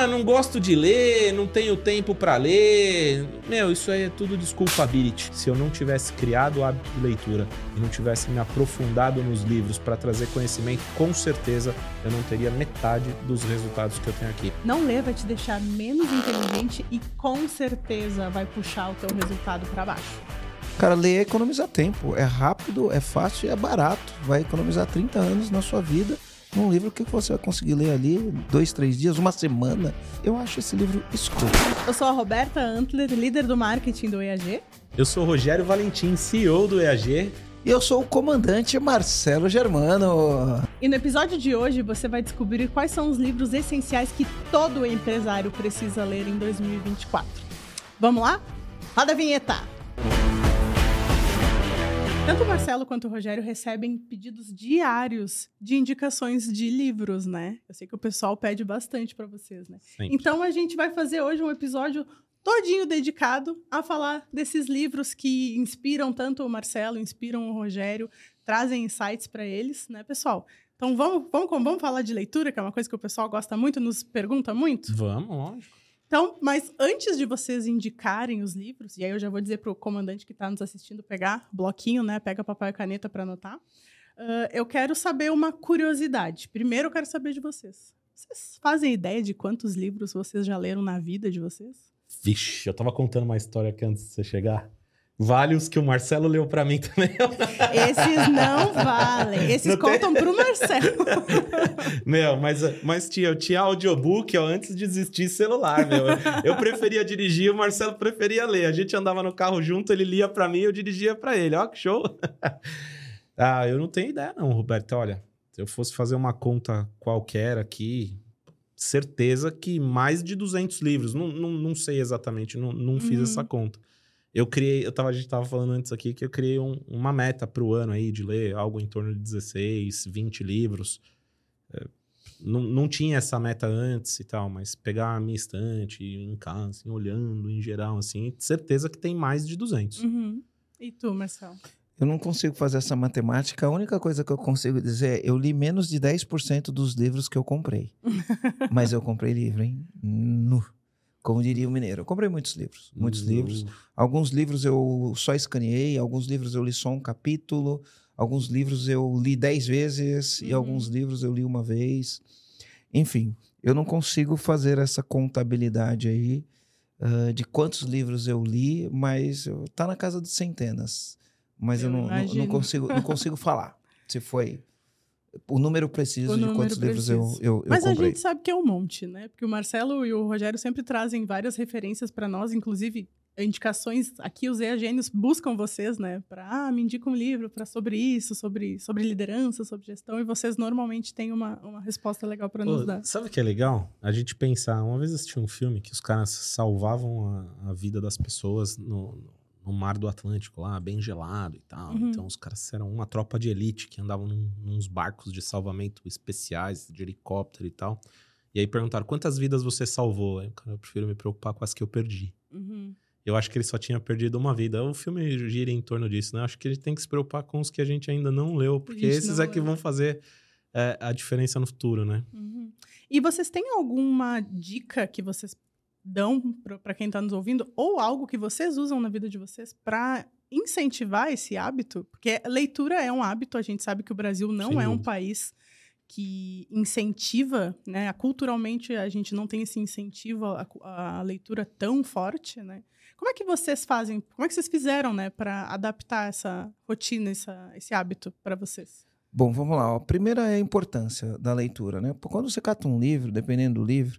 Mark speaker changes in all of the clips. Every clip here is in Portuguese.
Speaker 1: Ah, não gosto de ler, não tenho tempo para ler. Meu, isso aí é tudo desculpability. Se eu não tivesse criado o hábito de leitura e não tivesse me aprofundado nos livros para trazer conhecimento, com certeza eu não teria metade dos resultados que eu tenho aqui.
Speaker 2: Não ler vai te deixar menos inteligente e com certeza vai puxar o teu resultado para baixo.
Speaker 3: Cara, ler é economizar tempo. É rápido, é fácil e é barato. Vai economizar 30 anos na sua vida num livro que você vai conseguir ler ali dois, três dias, uma semana. Eu acho esse livro escuro.
Speaker 2: Eu sou a Roberta Antler, líder do marketing do EAG.
Speaker 1: Eu sou o Rogério Valentim, CEO do EAG.
Speaker 3: E eu sou o comandante Marcelo Germano.
Speaker 2: E no episódio de hoje você vai descobrir quais são os livros essenciais que todo empresário precisa ler em 2024. Vamos lá? Roda a vinheta! Tanto o Marcelo quanto o Rogério recebem pedidos diários de indicações de livros, né? Eu sei que o pessoal pede bastante para vocês, né?
Speaker 1: Sempre.
Speaker 2: Então a gente vai fazer hoje um episódio todinho dedicado a falar desses livros que inspiram tanto o Marcelo, inspiram o Rogério, trazem insights para eles, né, pessoal? Então vamos, vamos, vamos falar de leitura, que é uma coisa que o pessoal gosta muito, nos pergunta muito.
Speaker 1: Vamos, lógico.
Speaker 2: Então, mas antes de vocês indicarem os livros, e aí eu já vou dizer para o comandante que está nos assistindo pegar bloquinho, né? Pega papel e caneta para anotar. Uh, eu quero saber uma curiosidade. Primeiro, eu quero saber de vocês. Vocês fazem ideia de quantos livros vocês já leram na vida de vocês?
Speaker 1: Vixe, eu tava contando uma história aqui antes de você chegar. Vale os que o Marcelo leu para mim também.
Speaker 2: Esses não valem. Esses
Speaker 1: Não tem-
Speaker 2: contam pro Marcelo.
Speaker 1: Meu, mas, mas tia, eu tinha audiobook ó, antes de existir celular, meu. Eu preferia dirigir, o Marcelo preferia ler. A gente andava no carro junto, ele lia pra mim, eu dirigia pra ele. Ó, que show. ah, eu não tenho ideia não, Roberto. Olha, se eu fosse fazer uma conta qualquer aqui, certeza que mais de 200 livros. Não, não, não sei exatamente, não, não fiz
Speaker 2: Uhum.
Speaker 1: essa conta. Eu criei, eu tava, a gente tava falando antes aqui que eu criei um- uma meta pro ano aí de ler algo em torno de 16, 20 livros não, não tinha essa meta antes e tal, mas pegar a minha estante em casa, assim, olhando em geral, assim, certeza que tem mais de 200.
Speaker 2: Uhum. E tu, Marcelo?
Speaker 3: Eu não consigo fazer essa matemática. A única coisa que eu consigo dizer é eu li menos de 10% dos livros que eu comprei. Mas eu comprei livro, hein? Nu. Como diria o mineiro. Eu comprei muitos livros. Muitos
Speaker 1: Uh,
Speaker 3: livros. Alguns livros eu só escaneei, alguns livros eu li só um capítulo, alguns livros eu li dez vezes e
Speaker 2: Uhum.
Speaker 3: alguns livros eu li uma vez. Enfim, eu não consigo fazer essa contabilidade aí ah, de quantos livros eu li, mas eu- tá na casa de centenas. Mas eu,
Speaker 2: Eu
Speaker 3: não, não- não, consigo, não consigo falar se foi o número preciso
Speaker 2: O
Speaker 3: de
Speaker 2: número
Speaker 3: quantos livros eu,
Speaker 2: preciso.
Speaker 3: eu, eu
Speaker 2: Mas a
Speaker 3: comprei.
Speaker 2: gente sabe que é um monte, né? Porque o Marcelo e o Rogério sempre trazem várias referências para nós, inclusive indicações. Aqui os EAGênios buscam vocês, né? Para, ah, me indica um livro para sobre isso, sobre, sobre liderança, sobre gestão, e vocês normalmente têm uma, uma resposta legal para nos dar.
Speaker 1: sabe o que é legal? A gente pensar, uma vez assisti um filme que os caras salvavam a, a vida das pessoas no, no mar do Atlântico lá, bem gelado e tal.
Speaker 2: Uhum.
Speaker 1: Então os caras eram uma tropa de elite que andavam num, nos barcos de salvamento especiais, de helicóptero e tal. E aí perguntaram, quantas vidas você salvou? Aí o cara, eu prefiro me preocupar com as que eu perdi.
Speaker 2: Uhum.
Speaker 1: Eu acho que ele só tinha perdido uma vida. O filme gira em torno disso, né? Eu acho que a gente tem que se preocupar com os que a gente ainda não leu, porque esses é que
Speaker 2: leu.
Speaker 1: vão fazer é, a diferença no futuro, né?
Speaker 2: Uhum. E vocês têm alguma dica que vocês dão para quem está nos ouvindo, ou algo que vocês usam na vida de vocês para incentivar esse hábito? Porque leitura é um hábito, a gente sabe que o Brasil não
Speaker 1: Sem
Speaker 2: é um país que incentiva, né? Culturalmente a gente não tem esse incentivo à, à leitura tão forte, né? Como é que vocês fazem? Como é que vocês fizeram, né, para adaptar essa rotina, essa, esse hábito para vocês?
Speaker 3: Bom, vamos lá. A primeira é a importância da leitura, né? Quando você cata um livro, dependendo do livro,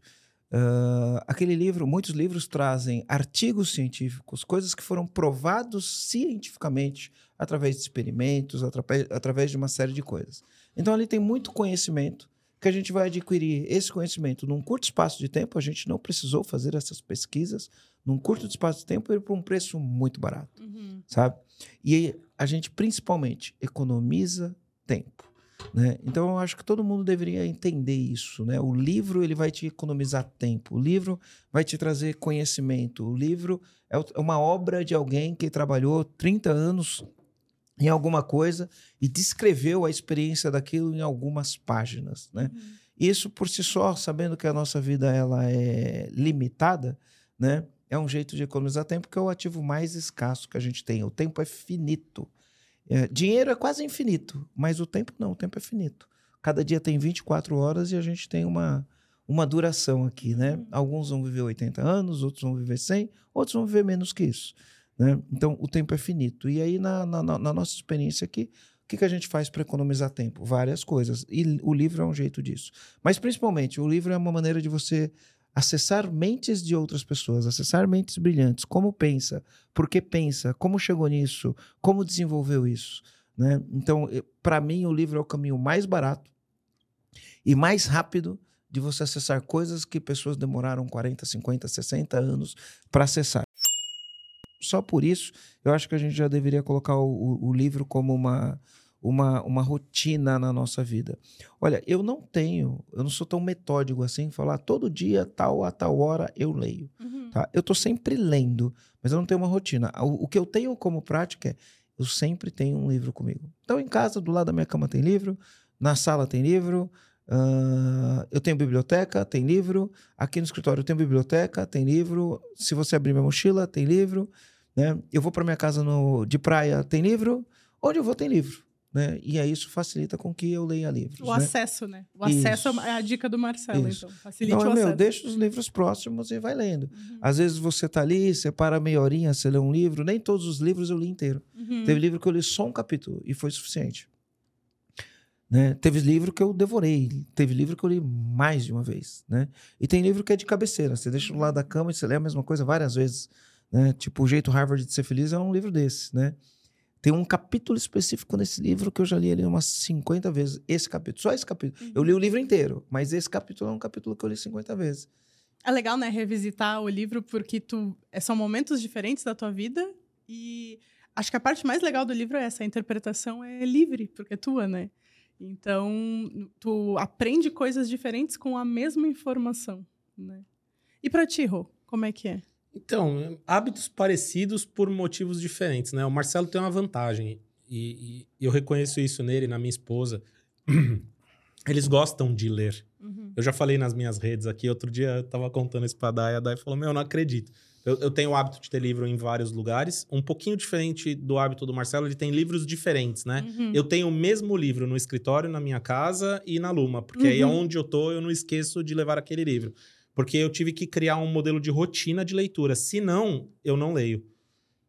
Speaker 3: ah, aquele livro, muitos livros trazem artigos científicos, coisas que foram provados cientificamente através de experimentos, atrape- através de uma série de coisas. Então ali tem muito conhecimento que a gente vai adquirir esse conhecimento num curto espaço de tempo. A gente não precisou fazer essas pesquisas num curto espaço de tempo e por um preço muito barato sabe? E a gente principalmente economiza tempo, né? Então eu acho que todo mundo deveria entender isso, né? O livro ele vai te economizar tempo, o livro vai te trazer conhecimento, o livro é é uma obra de alguém que trabalhou 30 anos em alguma coisa e descreveu a experiência daquilo em algumas páginas, né? Isso por si só, sabendo que a nossa vida ela é limitada, né? É um jeito de economizar tempo, que é o ativo mais escasso que a gente tem. O tempo é finito. É, dinheiro é quase infinito, mas o tempo não, o tempo é finito. Cada dia tem 24 horas e a gente tem uma, uma duração aqui, né?
Speaker 2: Uhum.
Speaker 3: Alguns vão viver 80 anos, outros vão viver 100, outros vão viver menos que isso. Né? Então, o tempo é finito. E aí, na, na, na nossa experiência aqui, o que, que a gente faz para economizar tempo? Várias coisas. E o livro é um jeito disso. Mas, principalmente, o livro é uma maneira de você acessar mentes de outras pessoas, acessar mentes brilhantes. Como pensa? Por que pensa? Como chegou nisso? Como desenvolveu isso? Né? Então, para mim, o livro é o caminho mais barato e mais rápido de você acessar coisas que pessoas demoraram 40, 50, 60 anos para acessar. Só por isso, eu acho que a gente já deveria colocar o, o, livro como uma, uma, uma rotina na nossa vida. Olha, eu não tenho, eu não sou tão metódico assim, falar todo dia, tal a tal hora, eu leio.
Speaker 2: Uhum.
Speaker 3: Tá? Eu estou sempre lendo, mas eu não tenho uma rotina. O, o que eu tenho como prática é, eu sempre tenho um livro comigo. Então, em casa, do lado da minha cama tem livro, na sala tem livro, Uh, eu tenho biblioteca, tem livro. Aqui no escritório eu tenho biblioteca, tem livro. Se você abrir minha mochila, tem livro. Né? Eu vou para minha casa no, de praia, tem livro. Onde eu vou, tem livro. Né? E aí isso facilita com que eu leia livros.
Speaker 2: O
Speaker 3: né?
Speaker 2: acesso, né? O acesso
Speaker 3: Isso.
Speaker 2: é a dica do Marcelo,
Speaker 3: Isso.
Speaker 2: então. Facilite
Speaker 3: Então,
Speaker 2: o
Speaker 3: é, meu,
Speaker 2: acesso.
Speaker 3: deixa os livros próximos e vai lendo.
Speaker 2: Uhum.
Speaker 3: Às vezes você tá ali, você para meia horinha, você lê um livro. Nem todos os livros eu li inteiro.
Speaker 2: Uhum.
Speaker 3: Teve livro que eu li só um capítulo e foi suficiente. Né? Teve livro que eu devorei, teve livro que eu li mais de uma vez, né? E tem livro que é de cabeceira, você deixa do lado da cama e você lê a mesma coisa várias vezes, né? Tipo, O Jeito Harvard de Ser Feliz é um livro desse, né? Tem um capítulo específico nesse livro que eu já li ali umas 50 vezes, esse capítulo, só esse capítulo.
Speaker 2: Uhum.
Speaker 3: Eu li o livro inteiro, mas esse capítulo é um capítulo que eu li 50 vezes.
Speaker 2: É legal, né, revisitar o livro porque tu é, são momentos diferentes da tua vida e acho que a parte mais legal do livro é essa, a interpretação é livre, porque é tua, né? Então, tu aprende coisas diferentes com a mesma informação, né? E pra ti, Rô, como é que é?
Speaker 1: Então, hábitos parecidos por motivos diferentes, né? O Marcelo tem uma vantagem, e, e eu reconheço isso nele, na minha esposa. Eles gostam de ler.
Speaker 2: Uhum.
Speaker 1: Eu já falei nas minhas redes aqui, outro dia eu tava contando isso pra Dai, a Dai falou, meu, eu não acredito. Eu, eu tenho o hábito de ter livro em vários lugares, um pouquinho diferente do hábito do Marcelo, ele tem livros diferentes, né?
Speaker 2: Uhum.
Speaker 1: Eu tenho o mesmo livro no escritório, na minha casa e na Luma, porque aí
Speaker 2: Uhum.
Speaker 1: onde eu tô, eu não esqueço de levar aquele livro. Porque eu tive que criar um modelo de rotina de leitura. Senão, eu não leio.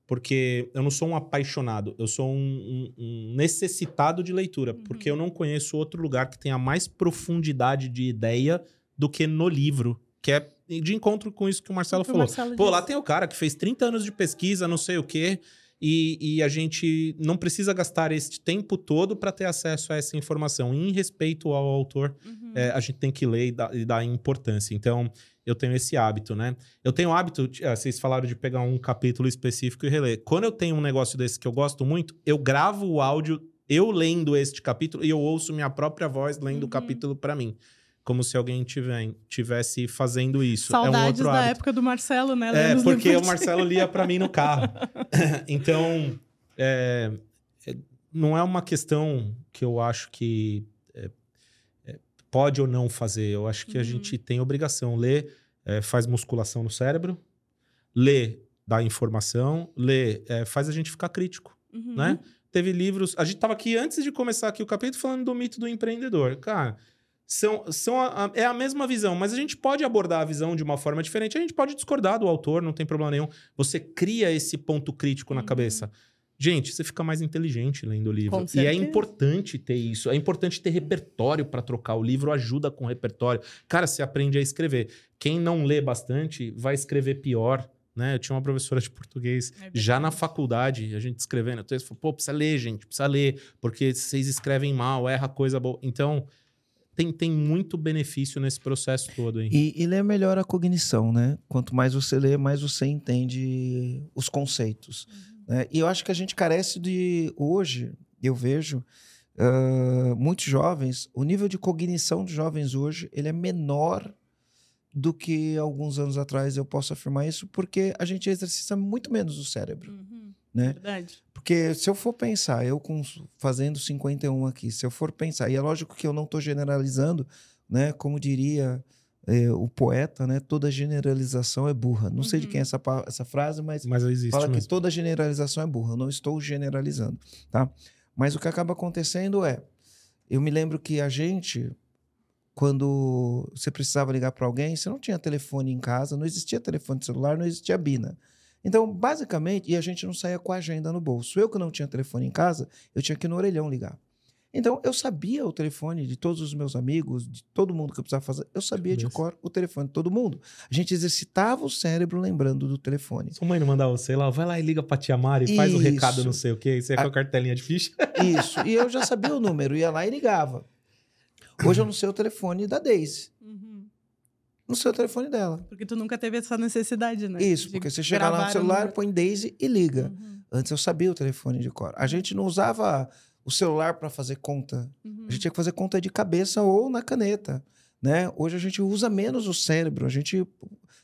Speaker 1: Porque eu não sou um apaixonado, eu sou um, um- um necessitado de leitura.
Speaker 2: Uhum.
Speaker 1: Porque eu não conheço outro lugar que tenha mais profundidade de ideia do que no livro. Que é de encontro com isso que o Marcelo
Speaker 2: O
Speaker 1: falou.
Speaker 2: Marcelo
Speaker 1: Pô,
Speaker 2: disse.
Speaker 1: lá tem o cara que fez 30 anos de pesquisa, não sei o quê, e, e a gente não precisa gastar esse tempo todo para ter acesso a essa informação. Em respeito ao autor,
Speaker 2: Uhum.
Speaker 1: é, a gente tem que ler e dar, e dar importância. Então, eu tenho esse hábito, né? Eu tenho o hábito, ah, vocês falaram de pegar um capítulo específico e reler. Quando eu tenho um negócio desse que eu gosto muito, eu gravo o áudio, eu lendo este capítulo, e eu ouço minha própria voz lendo o
Speaker 2: Uhum.
Speaker 1: capítulo para mim. Como se alguém tivesse fazendo isso. é um
Speaker 2: Saudades
Speaker 1: outro
Speaker 2: da
Speaker 1: hábito.
Speaker 2: época do Marcelo, né?
Speaker 1: É, porque o. Marcelo lia para mim no carro. então, é, não é uma questão que eu acho que é, é, pode ou não fazer. Eu acho que a
Speaker 2: Uhum.
Speaker 1: gente tem obrigação. Ler é, faz musculação no cérebro, ler dá informação, ler é, faz a gente ficar crítico,
Speaker 2: Uhum.
Speaker 1: né? Teve livros... A gente tava aqui, antes de começar aqui o capítulo, falando do mito do empreendedor. Cara... São, são a- a- é a mesma visão, mas a gente pode abordar a visão de uma forma diferente. A gente pode discordar do autor, não tem problema nenhum. Você cria esse ponto crítico na
Speaker 2: Uhum.
Speaker 1: cabeça. Gente, você fica mais inteligente lendo o livro. E é importante ter isso. É importante ter repertório para trocar. O livro ajuda com repertório. Cara, você aprende a escrever. Quem não lê bastante vai escrever pior. Né? Eu tinha uma professora de português
Speaker 2: É
Speaker 1: já na faculdade, a gente escrevendo texto, falou, pô, precisa ler, gente, precisa ler, porque vocês escrevem mal, erra coisa boa. Então, tem, tem muito benefício nesse processo todo aí.
Speaker 3: E, e ler melhora a cognição, né? Quanto mais você lê, mais você entende os conceitos.
Speaker 2: Uhum.
Speaker 3: né? E eu acho que a gente carece de. Hoje, eu vejo ah, muitos jovens, o nível de cognição dos jovens hoje ele é menor do que alguns anos atrás. Eu posso afirmar isso porque a gente exercita muito menos o cérebro.
Speaker 2: Uhum.
Speaker 3: Né?
Speaker 2: Verdade.
Speaker 3: Porque se eu for pensar, eu com, fazendo 51 aqui, se eu for pensar, e é lógico que eu não estou generalizando, né? Como diria é, o poeta, né? Toda generalização é burra. Não sei de quem é essa, pa- essa frase, mas
Speaker 1: Mas existe
Speaker 3: fala que
Speaker 1: mesmo.
Speaker 3: toda generalização é burra. Eu não estou generalizando, tá? Mas o que acaba acontecendo é, eu me lembro que a gente, quando você precisava ligar para alguém, você não tinha telefone em casa, não existia telefone celular, não existia Bina. Então, basicamente, e a gente não saía com a agenda no bolso. Eu que não tinha telefone em casa, eu tinha que ir no orelhão ligar. Então, eu sabia o telefone de todos os meus amigos, de todo mundo que eu precisava fazer. Eu sabia de cor o telefone de todo mundo. A gente exercitava o cérebro lembrando do telefone.
Speaker 1: Sua mãe não mandava você lá, vai lá e liga pra tia Mari, faz o
Speaker 3: Isso.
Speaker 1: recado, não sei o quê. Você é com a cartelinha de ficha.
Speaker 3: Isso. E eu já sabia o número, ia lá e ligava. Hoje eu não sei o telefone da Daisy.
Speaker 2: Uhum.
Speaker 3: Não sei o telefone dela.
Speaker 2: Porque tu nunca teve essa necessidade, né?
Speaker 3: Isso,
Speaker 2: De
Speaker 3: porque você chega lá no celular, põe Daisy e liga.
Speaker 2: Uhum,
Speaker 3: Antes eu sabia o telefone de cor. A gente não usava o celular para fazer conta.
Speaker 2: uhum.
Speaker 3: A gente tinha que fazer conta de cabeça ou na caneta, né? Hoje a gente usa menos o cérebro. A gente,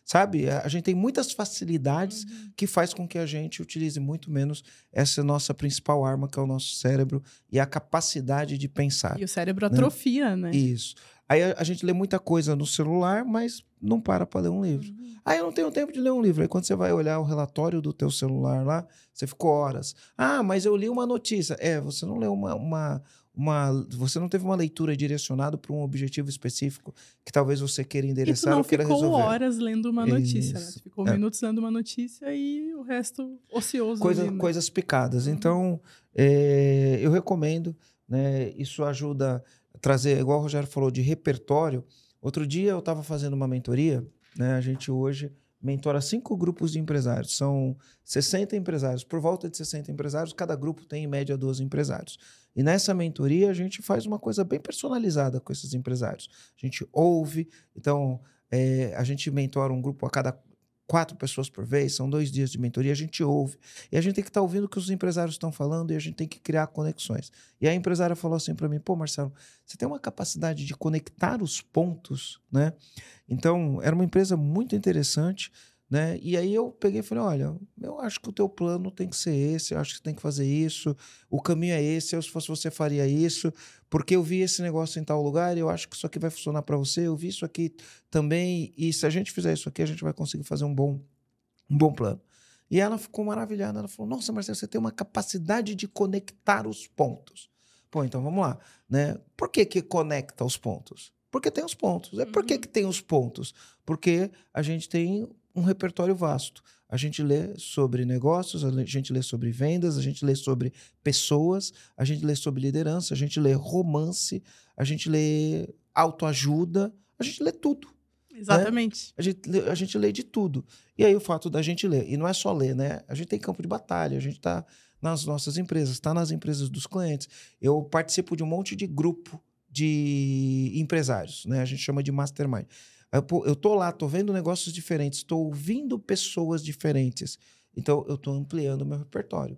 Speaker 3: sabe? A gente tem muitas facilidades
Speaker 2: Uhum.
Speaker 3: que faz com que a gente utilize muito menos essa nossa principal arma, que é o nosso cérebro e a capacidade de pensar.
Speaker 2: E o cérebro atrofia, né?
Speaker 3: Isso. Aí a, a gente lê muita coisa no celular, mas não para para ler um livro.
Speaker 2: Uhum.
Speaker 3: Ah, eu não tenho tempo de ler um livro. Aí quando você vai olhar o relatório do teu celular lá, você ficou horas. Ah, mas eu li uma notícia. É, você não leu uma... uma uma, você não teve uma leitura direcionada para um objetivo específico que talvez você queira
Speaker 2: E tu
Speaker 3: endereçar
Speaker 2: não
Speaker 3: ou queira
Speaker 2: ficou
Speaker 3: resolver.
Speaker 2: horas lendo uma notícia, né? Tu ficou
Speaker 3: É.
Speaker 2: minutos lendo uma notícia e o resto ocioso.
Speaker 3: Coisa-
Speaker 2: ali, né?
Speaker 3: coisas picadas.
Speaker 2: Uhum.
Speaker 3: Então, é, eu recomendo, né? Isso ajuda trazer, igual o Rogério falou, de repertório. Outro dia eu estava fazendo uma mentoria, né? A gente hoje mentora cinco grupos de empresários. São 60 empresários, por volta de 60 empresários, cada grupo tem em média 12 empresários. E nessa mentoria a gente faz uma coisa bem personalizada com esses empresários. A gente ouve, então é, a gente mentora um grupo a cada quatro pessoas por vez, são dois dias de mentoria, a gente ouve. E a gente tem que estar ouvindo o que os empresários estão falando e a gente tem que criar conexões. E a empresária falou assim para mim: pô, Marcelo, você tem uma capacidade de conectar os pontos, né? Então, era uma empresa muito interessante, né? E aí eu peguei e falei: olha, eu acho que o teu plano tem que ser esse, eu acho que você tem que fazer isso, o caminho é esse, eu, se fosse você faria isso, porque eu vi esse negócio em tal lugar eu acho que isso aqui vai funcionar para você, eu vi isso aqui também, e se a gente fizer isso aqui, a gente vai conseguir fazer um bom, um bom plano. E ela ficou maravilhada. Ela falou: Nossa, Marcelo, você tem uma capacidade de conectar os pontos. Pô, então vamos lá. Né? Por que, que conecta os pontos? Porque tem os pontos. É por que,
Speaker 2: Uhum.
Speaker 3: que tem os pontos? Porque a gente tem um repertório vasto. A gente lê sobre negócios, a gente lê sobre vendas, a gente lê sobre pessoas, a gente lê sobre liderança, a gente lê romance, a gente lê autoajuda, a gente lê tudo.
Speaker 2: Exatamente.
Speaker 3: A gente, lê- a gente lê de tudo. E aí o fato da gente ler, e não é só ler, né? A gente tem campo de batalha, a gente está nas nossas empresas, está nas empresas dos clientes. Eu participo de um monte de grupo de empresários, né? A gente chama de mastermind. Eu, tô lá, tô vendo negócios diferentes, estou ouvindo pessoas diferentes. Então eu estou ampliando o meu repertório.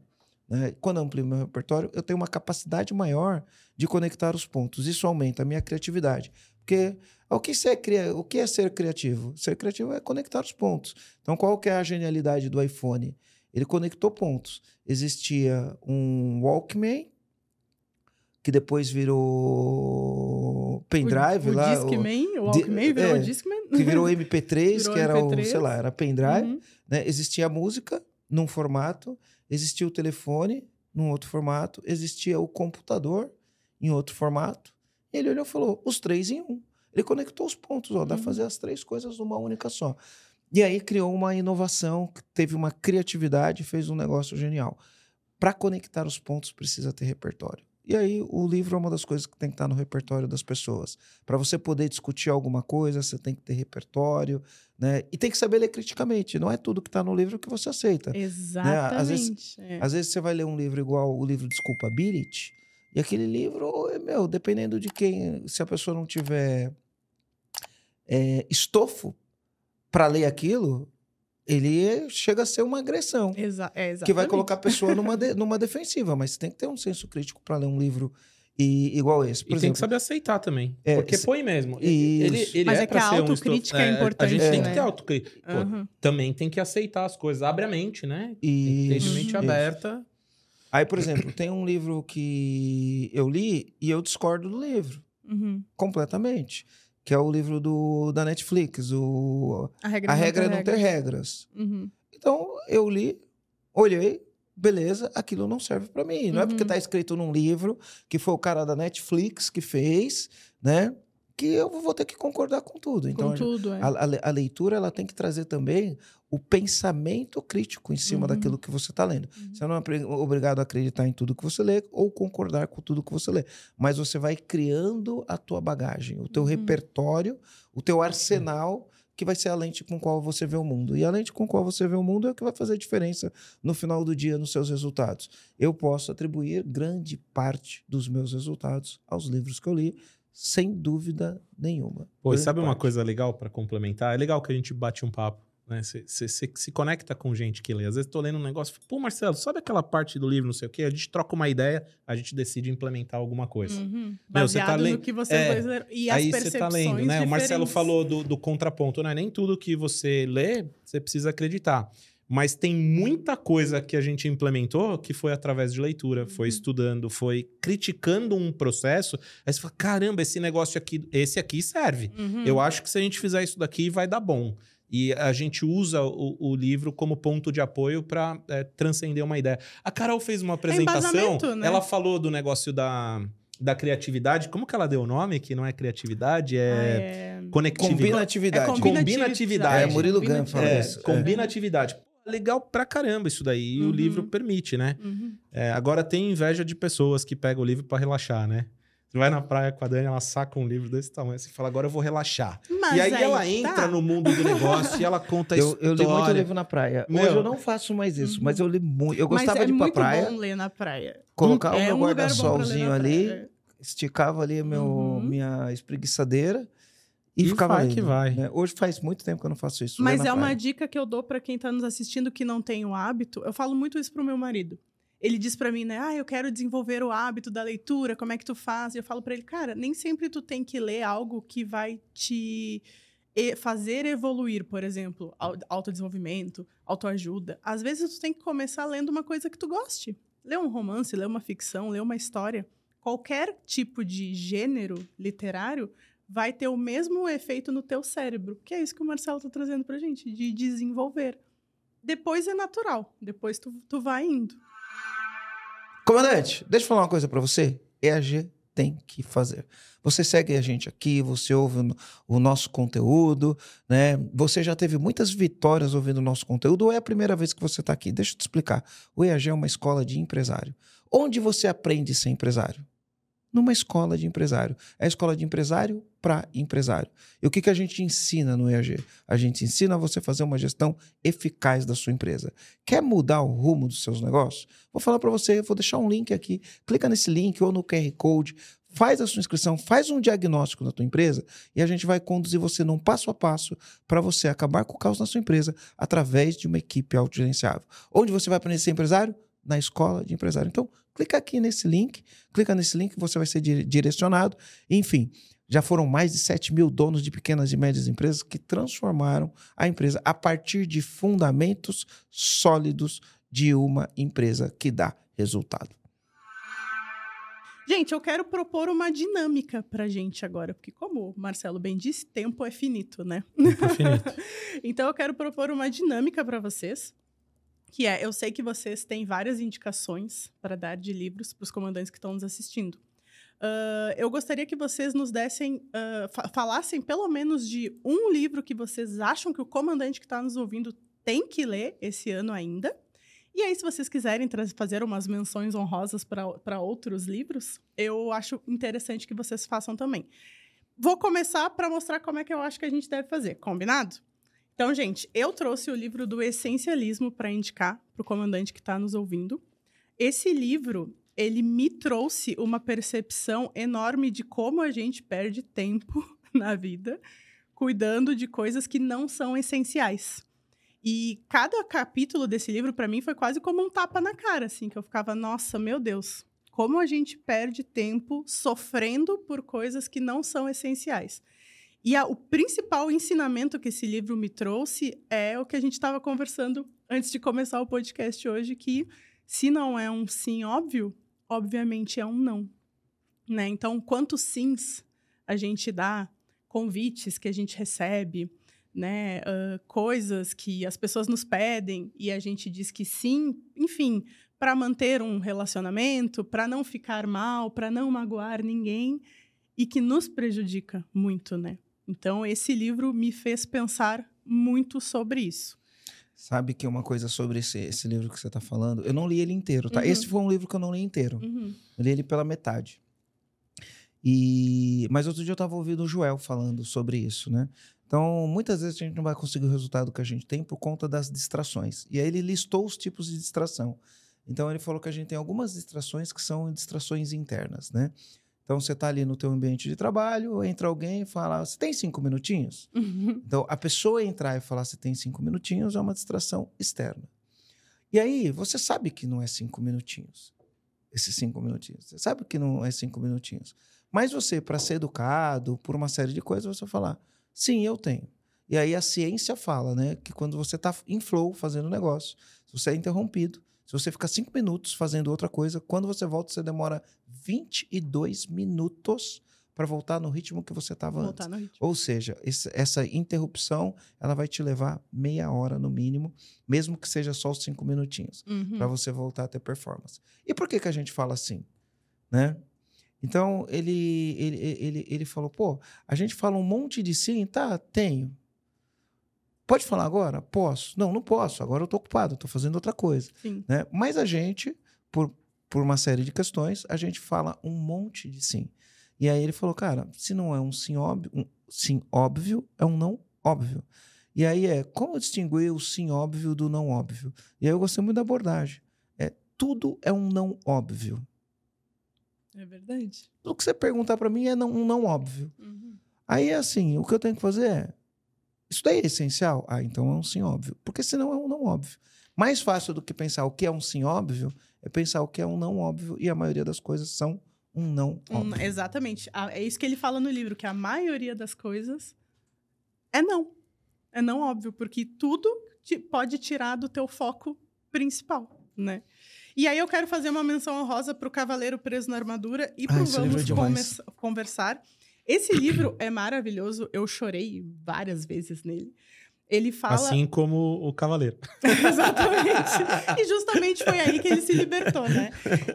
Speaker 3: né? Quando eu amplio meu repertório, eu tenho uma capacidade maior de conectar os pontos. Isso aumenta a minha criatividade. Porque o que, ser, o que é ser criativo? Ser criativo é conectar os pontos. Então, qual que é a genialidade do iPhone? Ele conectou pontos. Existia um Walkman, que depois virou pendrive
Speaker 2: o,
Speaker 3: lá.
Speaker 2: O Discman, o Walkman virou
Speaker 3: é,
Speaker 2: o Discman.
Speaker 3: que virou MP3,
Speaker 2: Virou
Speaker 3: que era o,
Speaker 2: MP3.
Speaker 3: sei lá, era pendrive.
Speaker 2: Uhum.
Speaker 3: né? Existia a música num formato, existia o telefone num outro formato, existia o computador em outro formato. E ele olhou e falou: os três em um. Ele conectou os pontos, ó, dá pra
Speaker 2: Uhum.
Speaker 3: fazer as três coisas numa única só. E aí criou uma inovação, teve uma criatividade, fez um negócio genial. Para conectar os pontos precisa ter repertório. E aí o livro é uma das coisas que tem que estar no repertório das pessoas. Para você poder discutir alguma coisa, você tem que ter repertório, né? E tem que saber ler criticamente. Não é tudo que está no livro que você aceita.
Speaker 2: Exatamente.
Speaker 3: Às vezes-
Speaker 2: é.
Speaker 3: Às vezes você vai ler um livro igual o livro Desculpability, e aquele livro, meu, dependendo de quem, se a pessoa não tiver é, estofo para ler aquilo, ele chega a ser uma agressão.
Speaker 2: Exa é.
Speaker 3: Que vai colocar a pessoa numa, de- numa defensiva, mas você tem que ter um senso crítico para ler um livro e, igual esse. Por
Speaker 1: e tem
Speaker 3: exemplo,
Speaker 1: que saber aceitar também.
Speaker 3: É,
Speaker 1: porque
Speaker 3: se-
Speaker 1: põe mesmo.
Speaker 3: Isso.
Speaker 1: Ele, ele
Speaker 2: Mas
Speaker 1: é,
Speaker 2: é que a
Speaker 1: um
Speaker 2: autocrítica
Speaker 1: estof-
Speaker 2: é
Speaker 1: A
Speaker 2: importante,
Speaker 1: gente tem que
Speaker 3: né?
Speaker 1: ter autocrítica.
Speaker 2: Aham.
Speaker 1: Também tem que aceitar as coisas. Abre a mente, né? Tem que ter mente
Speaker 3: isso.
Speaker 1: aberta.
Speaker 3: Aí, por exemplo, tem um livro que eu li e eu discordo do livro.
Speaker 2: Uhum.
Speaker 3: completamente. Que é o livro do, da Netflix, o
Speaker 2: A regra,
Speaker 3: A
Speaker 2: não
Speaker 3: Regra é Não Ter Regras.
Speaker 2: Uhum.
Speaker 3: Então, eu li, olhei, beleza, aquilo não serve para mim. Não é porque
Speaker 2: Uhum.
Speaker 3: tá escrito num livro que foi o cara da Netflix que fez, né? Que eu vou ter que concordar com tudo. Então,
Speaker 2: Com tudo, é.
Speaker 3: a, a a leitura ela tem que trazer também o pensamento crítico em cima
Speaker 2: Uhum.
Speaker 3: daquilo que você está lendo.
Speaker 2: Uhum.
Speaker 3: Você não é obrigado a acreditar em tudo que você lê ou concordar com tudo que você lê, mas você vai criando a tua bagagem, o teu
Speaker 2: Uhum.
Speaker 3: repertório, o teu arsenal que vai ser a lente com qual você vê o mundo. E a lente com qual você vê o mundo é o que vai fazer a diferença no final do dia nos seus resultados. Eu posso atribuir grande parte dos meus resultados aos livros que eu li, sem dúvida nenhuma.
Speaker 1: Pô, e sabe uma
Speaker 3: parte.
Speaker 1: coisa legal pra complementar? É legal que a gente bate um papo, né? Você se conecta com gente que lê. Às vezes tô lendo um negócio, pô, Marcelo, sabe aquela parte do livro, não sei o quê? A gente troca uma ideia, a gente decide implementar alguma coisa.
Speaker 2: Uhum.
Speaker 1: Meu, você tá lendo-
Speaker 2: no que você
Speaker 1: É,
Speaker 2: vai ler. E as
Speaker 1: Aí você
Speaker 2: percepções
Speaker 1: tá lendo, né? O Marcelo
Speaker 2: diferentes.
Speaker 1: falou do, do contraponto, né? Nem tudo que você lê, você precisa acreditar. Mas tem muita coisa que a gente implementou que foi através de leitura, foi
Speaker 2: Uhum.
Speaker 1: estudando, foi criticando um processo. Aí você fala: caramba, esse negócio aqui, esse aqui serve.
Speaker 2: Uhum.
Speaker 1: Eu acho que se a gente fizer isso daqui, vai dar bom. E a gente usa o, o livro como ponto de apoio para transcender uma ideia. A Carol fez uma apresentação,
Speaker 2: embasamento, né?
Speaker 1: ela falou do negócio da, da criatividade. Como que ela deu o nome? Que não é criatividade,
Speaker 2: Ah,
Speaker 1: é,
Speaker 2: é...
Speaker 1: conectividade.
Speaker 3: Combinatividade.
Speaker 2: É
Speaker 1: Combinatividade.
Speaker 3: É, Murilo Gun fala
Speaker 1: É,
Speaker 3: isso. É.
Speaker 1: combinatividade. Legal pra caramba isso daí. E o
Speaker 2: Uhum.
Speaker 1: livro permite, né?
Speaker 2: Uhum.
Speaker 1: É, agora tem inveja de pessoas que pegam o livro pra relaxar, né? Você vai na praia com a Dani, ela saca um livro desse tamanho e fala, agora eu vou relaxar.
Speaker 2: Mas
Speaker 1: e aí, ela
Speaker 2: tá.
Speaker 1: entra no mundo do negócio e ela conta a
Speaker 3: Eu,
Speaker 1: história.
Speaker 3: eu li muito livro na praia.
Speaker 1: Meu.
Speaker 3: Hoje eu não faço mais isso,
Speaker 2: Uhum.
Speaker 3: mas eu li muito. Eu
Speaker 2: Mas
Speaker 3: gostava
Speaker 2: é
Speaker 3: de ir pra
Speaker 2: muito
Speaker 3: praia,
Speaker 2: bom ler na praia.
Speaker 3: colocar o
Speaker 2: é
Speaker 3: meu
Speaker 2: um
Speaker 3: guarda-solzinho ali,
Speaker 2: praia.
Speaker 3: esticava ali meu,
Speaker 2: Uhum.
Speaker 3: minha espreguiçadeira e,
Speaker 1: E
Speaker 3: ficava
Speaker 1: vai
Speaker 3: lendo,
Speaker 1: que vai.
Speaker 3: né? Hoje faz muito tempo que eu não faço isso.
Speaker 2: Mas é uma
Speaker 3: praia.
Speaker 2: dica que eu dou pra quem tá nos assistindo que não tem o hábito. Eu falo muito isso pro meu marido. Ele diz pra mim, né? Ah, eu quero desenvolver o hábito da leitura, como é que tu faz? E eu falo pra ele, cara, nem sempre tu tem que ler algo que vai te e- fazer evoluir, por exemplo, au- autodesenvolvimento, autoajuda. Às vezes tu tem que começar lendo uma coisa que tu goste. Ler um romance, ler uma ficção, ler uma história. Qualquer tipo de gênero literário vai ter o mesmo efeito no teu cérebro, que é isso que o Marcelo tá trazendo pra gente, de desenvolver. Depois é natural, depois tu, tu vai indo.
Speaker 3: Comandante, deixa eu falar uma coisa pra você. EAG tem que fazer. Você segue a gente aqui, você ouve o nosso conteúdo, né? Você já teve muitas vitórias ouvindo o nosso conteúdo ou é a primeira vez que você está aqui? Deixa eu te explicar. O EAG é uma escola de empresário. Onde você aprende a ser empresário? Numa escola de empresário. É a escola de empresário para empresário. E o que, que a gente ensina no EAG? A gente ensina você fazer uma gestão eficaz da sua empresa. Quer mudar o rumo dos seus negócios? Vou falar para você, vou deixar um link aqui. Clica nesse link ou no QR Code, faz a sua inscrição, faz um diagnóstico da tua empresa e a gente vai conduzir você num passo a passo para você acabar com o caos na sua empresa através de uma equipe autogerenciável. Onde você vai aprender a ser empresário? Na escola de empresário. Então, clica aqui nesse link, clica nesse link, você vai ser dire- direcionado. Enfim, já foram mais de 7 mil donos de pequenas e médias empresas que transformaram a empresa a partir de fundamentos sólidos de uma empresa que dá resultado.
Speaker 2: Gente, eu quero propor uma dinâmica pra gente agora, porque como o Marcelo bem disse, tempo é finito, né?
Speaker 1: Infinito.
Speaker 2: então eu quero propor uma dinâmica para vocês, que é, eu sei que vocês têm várias indicações para dar de livros para os comandantes que estão nos assistindo. Ah, eu gostaria que vocês nos dessem, ah, fa- falassem pelo menos de um livro que vocês acham que o comandante que está nos ouvindo tem que ler esse ano ainda. E aí, se vocês quiserem fazer umas menções honrosas para outros livros, eu acho interessante que vocês façam também. Vou começar para mostrar como é que eu acho que a gente deve fazer, combinado? Então, gente, eu trouxe o livro do Essencialismo para indicar para o comandante que está nos ouvindo. Esse livro, ele me trouxe uma percepção enorme de como a gente perde tempo na vida cuidando de coisas que não são essenciais. E cada capítulo desse livro, para mim, foi quase como um tapa na cara, assim, que eu ficava, nossa, meu Deus, como a gente perde tempo sofrendo por coisas que não são essenciais. E a- o principal ensinamento que esse livro me trouxe é o que a gente estava conversando antes de começar o podcast hoje, que se não é um sim óbvio, obviamente é um não. Né? Então, quantos sims a gente dá, convites que a gente recebe, né, uh, coisas que as pessoas nos pedem e a gente diz que sim, enfim, para manter um relacionamento, para não ficar mal, para não magoar ninguém e que nos prejudica muito, né? Então esse livro me fez pensar muito sobre isso.
Speaker 3: Sabe que uma coisa sobre esse, esse livro que você está falando, eu não li ele inteiro, tá? Uhum. Esse foi um livro que eu não li inteiro. Uhum. Eu li ele pela metade. E mas outro dia eu estava ouvindo o Joel falando sobre isso, né? Então, muitas vezes a gente não vai conseguir o resultado que a gente tem por conta das distrações. E aí ele listou os tipos de distração. Então, ele falou que a gente tem algumas distrações que são distrações internas, né? Então, você está ali no teu ambiente de trabalho, entra alguém e fala, você tem cinco minutinhos? Uhum. Então, a pessoa entrar e falar, você tem cinco minutinhos, é uma distração externa. E aí, você sabe que não é cinco minutinhos, esses cinco minutinhos. Você sabe que não é cinco minutinhos. Mas você, para ser educado, por uma série de coisas, você falar, Sim, eu tenho. E aí a ciência fala, né, que quando você está em flow fazendo negócio, se você é interrompido, se você fica cinco minutos fazendo outra coisa, quando você volta, você demora 22 minutos para voltar no ritmo que você estava antes. Ou seja, esse, essa interrupção ela vai te levar meia hora no mínimo, mesmo que seja só os cinco minutinhos, uhum. para você voltar a ter performance. E por que, que a gente fala assim? Né? Então, ele, ele, ele, ele falou: pô, a gente fala um monte de sim, tá? Tenho. Pode falar agora? Posso. Não, não posso. Agora eu estou ocupado, estou fazendo outra coisa. Sim. Né? Mas a gente, por, por uma série de questões, a gente fala um monte de sim. E aí ele falou: cara, se não é um sim óbvio, um sim óbvio, é um não óbvio. E aí é como distinguir o sim óbvio do não óbvio? E aí eu gostei muito da abordagem. É tudo é um não óbvio.
Speaker 2: É verdade.
Speaker 3: O que você perguntar para mim é não, um não óbvio. Uhum. Aí, assim, o que eu tenho que fazer é. Isso daí é essencial? Ah, então é um sim óbvio. Porque senão é um não óbvio. Mais fácil do que pensar o que é um sim óbvio é pensar o que é um não óbvio. E a maioria das coisas são um não óbvio.
Speaker 2: Um, exatamente. É isso que ele fala no livro, que a maioria das coisas é não. É não óbvio, porque tudo te, pode tirar do teu foco principal, né? E aí eu quero fazer uma menção honrosa para o Cavaleiro Preso na Armadura e para Vamos é Conversar. Esse livro é maravilhoso, eu chorei várias vezes nele. Ele fala.
Speaker 1: Assim como o Cavaleiro.
Speaker 2: Exatamente. E justamente foi aí que ele se libertou, né?